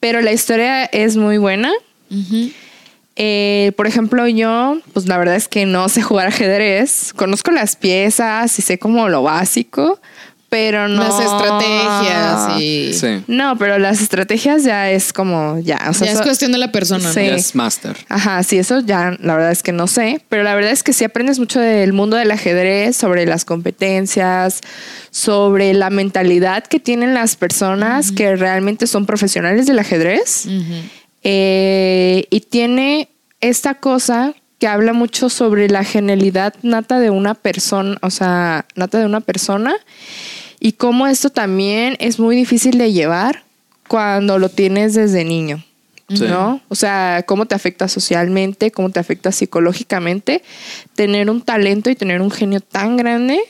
pero la historia es muy buena. Eh, por ejemplo, yo, pues la verdad es que no sé jugar ajedrez. Conozco las piezas y sé como lo básico, pero no. Las estrategias y... Sí. No, pero las estrategias ya es como, ya. O sea, ya es eso- cuestión de la persona. Sí. Ya es master. Ajá, sí, eso ya la verdad es que no sé, pero la verdad es que sí aprendes mucho del mundo del ajedrez, sobre las competencias, sobre la mentalidad que tienen las personas que realmente son profesionales del ajedrez. Ujú. Eh, y tiene esta cosa que habla mucho sobre la genialidad nata de una persona, o sea, nata de una persona, y cómo esto también es muy difícil de llevar cuando lo tienes desde niño. Sí. ¿No? O sea, cómo te afecta socialmente, cómo te afecta psicológicamente, tener un talento y tener un genio tan grande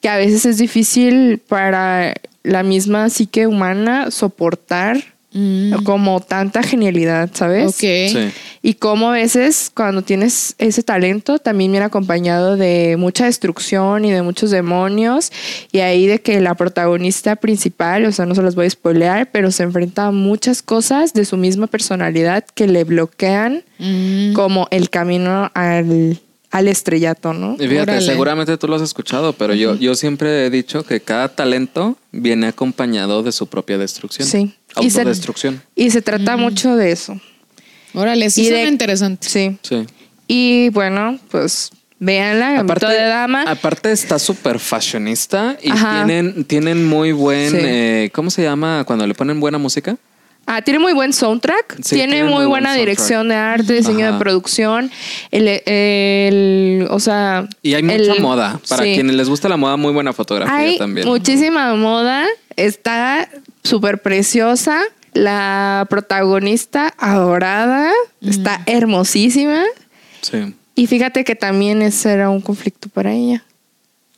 que a veces es difícil para la misma psique humana soportar Mm. como tanta genialidad, ¿sabes? Ok. Sí. Y cómo a veces cuando tienes ese talento también viene acompañado de mucha destrucción y de muchos demonios y ahí de que la protagonista principal, o sea, no se las voy a spoilear, pero se enfrenta a muchas cosas de su misma personalidad que le bloquean Mm. como el camino al, al estrellato, ¿no? Y fíjate, Órale. seguramente tú lo has escuchado, pero yo, yo siempre he dicho que cada talento viene acompañado de su propia destrucción. Sí. Y se-. Y se trata mucho de eso. Órale, sí de- interesante. Sí. Sí. Y bueno, pues véanla, Gambito de Dama. aparte está súper fashionista y Ajá. tienen, tienen muy buen, Sí. eh, ¿cómo se llama cuando le ponen buena música? Ah, tiene muy buen soundtrack, Sí, tiene tiene muy, muy buen buena dirección de arte, diseño Ajá. de producción, el, el- o sea... Y hay mucha el- moda. Para sí. quienes les gusta la moda, muy buena fotografía Hay también. muchísima moda, está súper preciosa, la protagonista adorada, está hermosísima Sí. y fíjate que también ese era un conflicto para ella,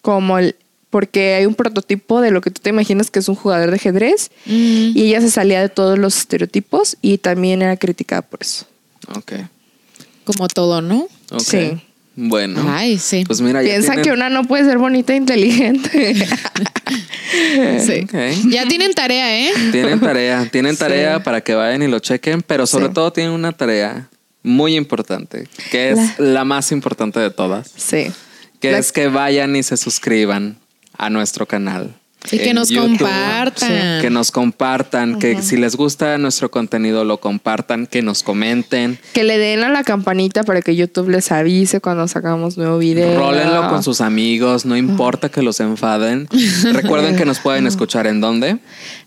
como el... Porque hay un prototipo de lo que tú te imaginas que es un jugador de ajedrez Mm. y ella se salía de todos los estereotipos y también era criticada por eso. Ok. Como todo, ¿no? Ok. Sí. Bueno. Ay, sí. Pues mira, ya Piensan tienen- que una no puede ser bonita e inteligente. Sí. Ya tienen tarea, ¿eh? Tienen tarea, tienen Sí. tarea para que vayan y lo chequen, pero sobre Sí. todo tienen una tarea muy importante, que es la, más importante de todas, sí. que La- es que vayan y se suscriban a nuestro canal. Y que nos YouTube. compartan. Que nos compartan, que si les gusta nuestro contenido lo compartan, que nos comenten. Que le den a la campanita para que YouTube les avise cuando sacamos nuevo video. Rólenlo con sus amigos, no importa que los enfaden. Recuerden que nos pueden escuchar en dónde.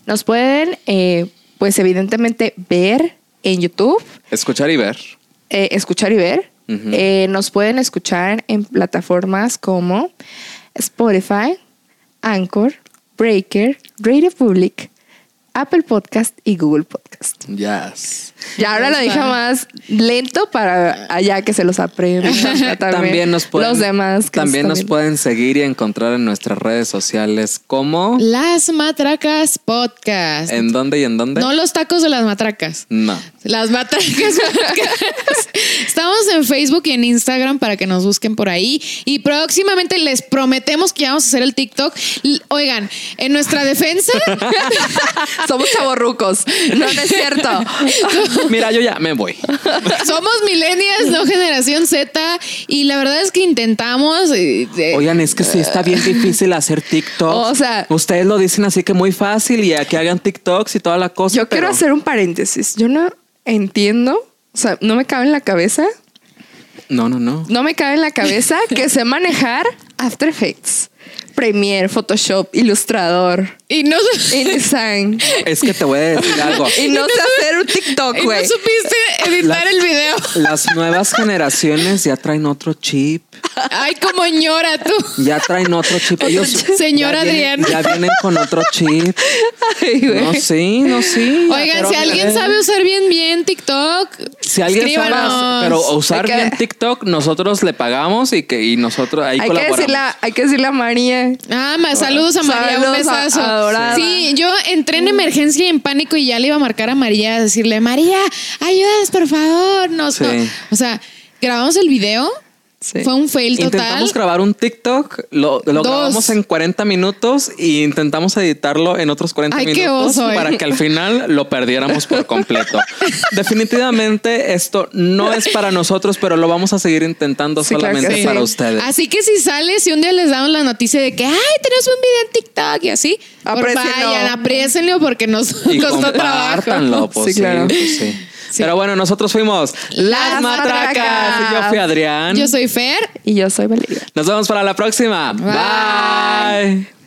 Nos pueden, eh, pues evidentemente ver en YouTube, Escuchar y ver. eh, escuchar y ver. Eh, nos pueden escuchar en plataformas como Spotify, Anchor, Breaker, Radio Public, Apple Podcast y Google Podcast. Yes. Y ahora lo dije más lento para allá que se los aprendan. También, También nos pueden, los demás. que también nos pueden seguir y encontrar en nuestras redes sociales como Las Matracas Podcast. ¿En dónde y en dónde? No los tacos de las matracas. No. Las matracas. Estamos en Facebook y en Instagram para que nos busquen por ahí. Y próximamente les prometemos que vamos a hacer el TikTok. Oigan, en nuestra defensa, Somos chavorrucos. No, no es cierto. Mira, yo ya me voy. somos millennials, no generación Z. Y la verdad es que intentamos. eh, eh, Oigan, es que sí está bien difícil hacer TikTok. O sea- ustedes lo dicen así que muy fácil y a que hagan TikToks y toda la cosa. Yo quiero hacer un paréntesis. Yo no entiendo, o sea, no me cabe en la cabeza, No, no, no. no me cabe en la cabeza que sé manejar After Effects, Premiere, Photoshop, Ilustrador, y no, InDesign. Es que te voy a decir algo. Y no sé hacer un TikTok, y no güey. supiste editar Las- el video. Las nuevas generaciones ya traen otro chip. Ay, como ñora tú. Ya traen otro chip. Ellos Señora ya vienen, Adriana. ya vienen con otro chip. Ay, güey. No, sí, no, sí. Oigan, si alguien sabe usar bien bien TikTok, Si alguien sabe, pero usar que- bien TikTok, nosotros le pagamos y que y nosotros ahí hay, que colaboramos. decirle, a- hay que decirle a María. Ah, ma- saludos a María, un Saludos besazo. adorada. Sí, yo entré en emergencia y en pánico y ya le iba a marcar a María a decirle, María, ayudas, por favor. No, Sí. no. O sea, grabamos el video, Sí. fue un fail total. Intentamos grabar un TikTok, lo, grabamos en 40 minutos y intentamos editarlo en otros 40 Ay, qué minutos oso, eh. para que al final lo perdiéramos por completo. Definitivamente esto no es para nosotros, pero lo vamos a seguir intentando Sí, claro que solamente sí. para ustedes. Así que si sale, si un día les damos la noticia de que, ay, tenemos un video en TikTok y así, por Apriécenlo. vayan, apriécenlo porque nos y costó trabajo. pues Sí, sí, claro. pues sí. Sí. Pero bueno, nosotros fuimos Las Matracas. Matracas. Y yo fui Adrián. Yo soy Fer. Y yo soy Valeria. Nos vemos para la próxima. Bye. Bye.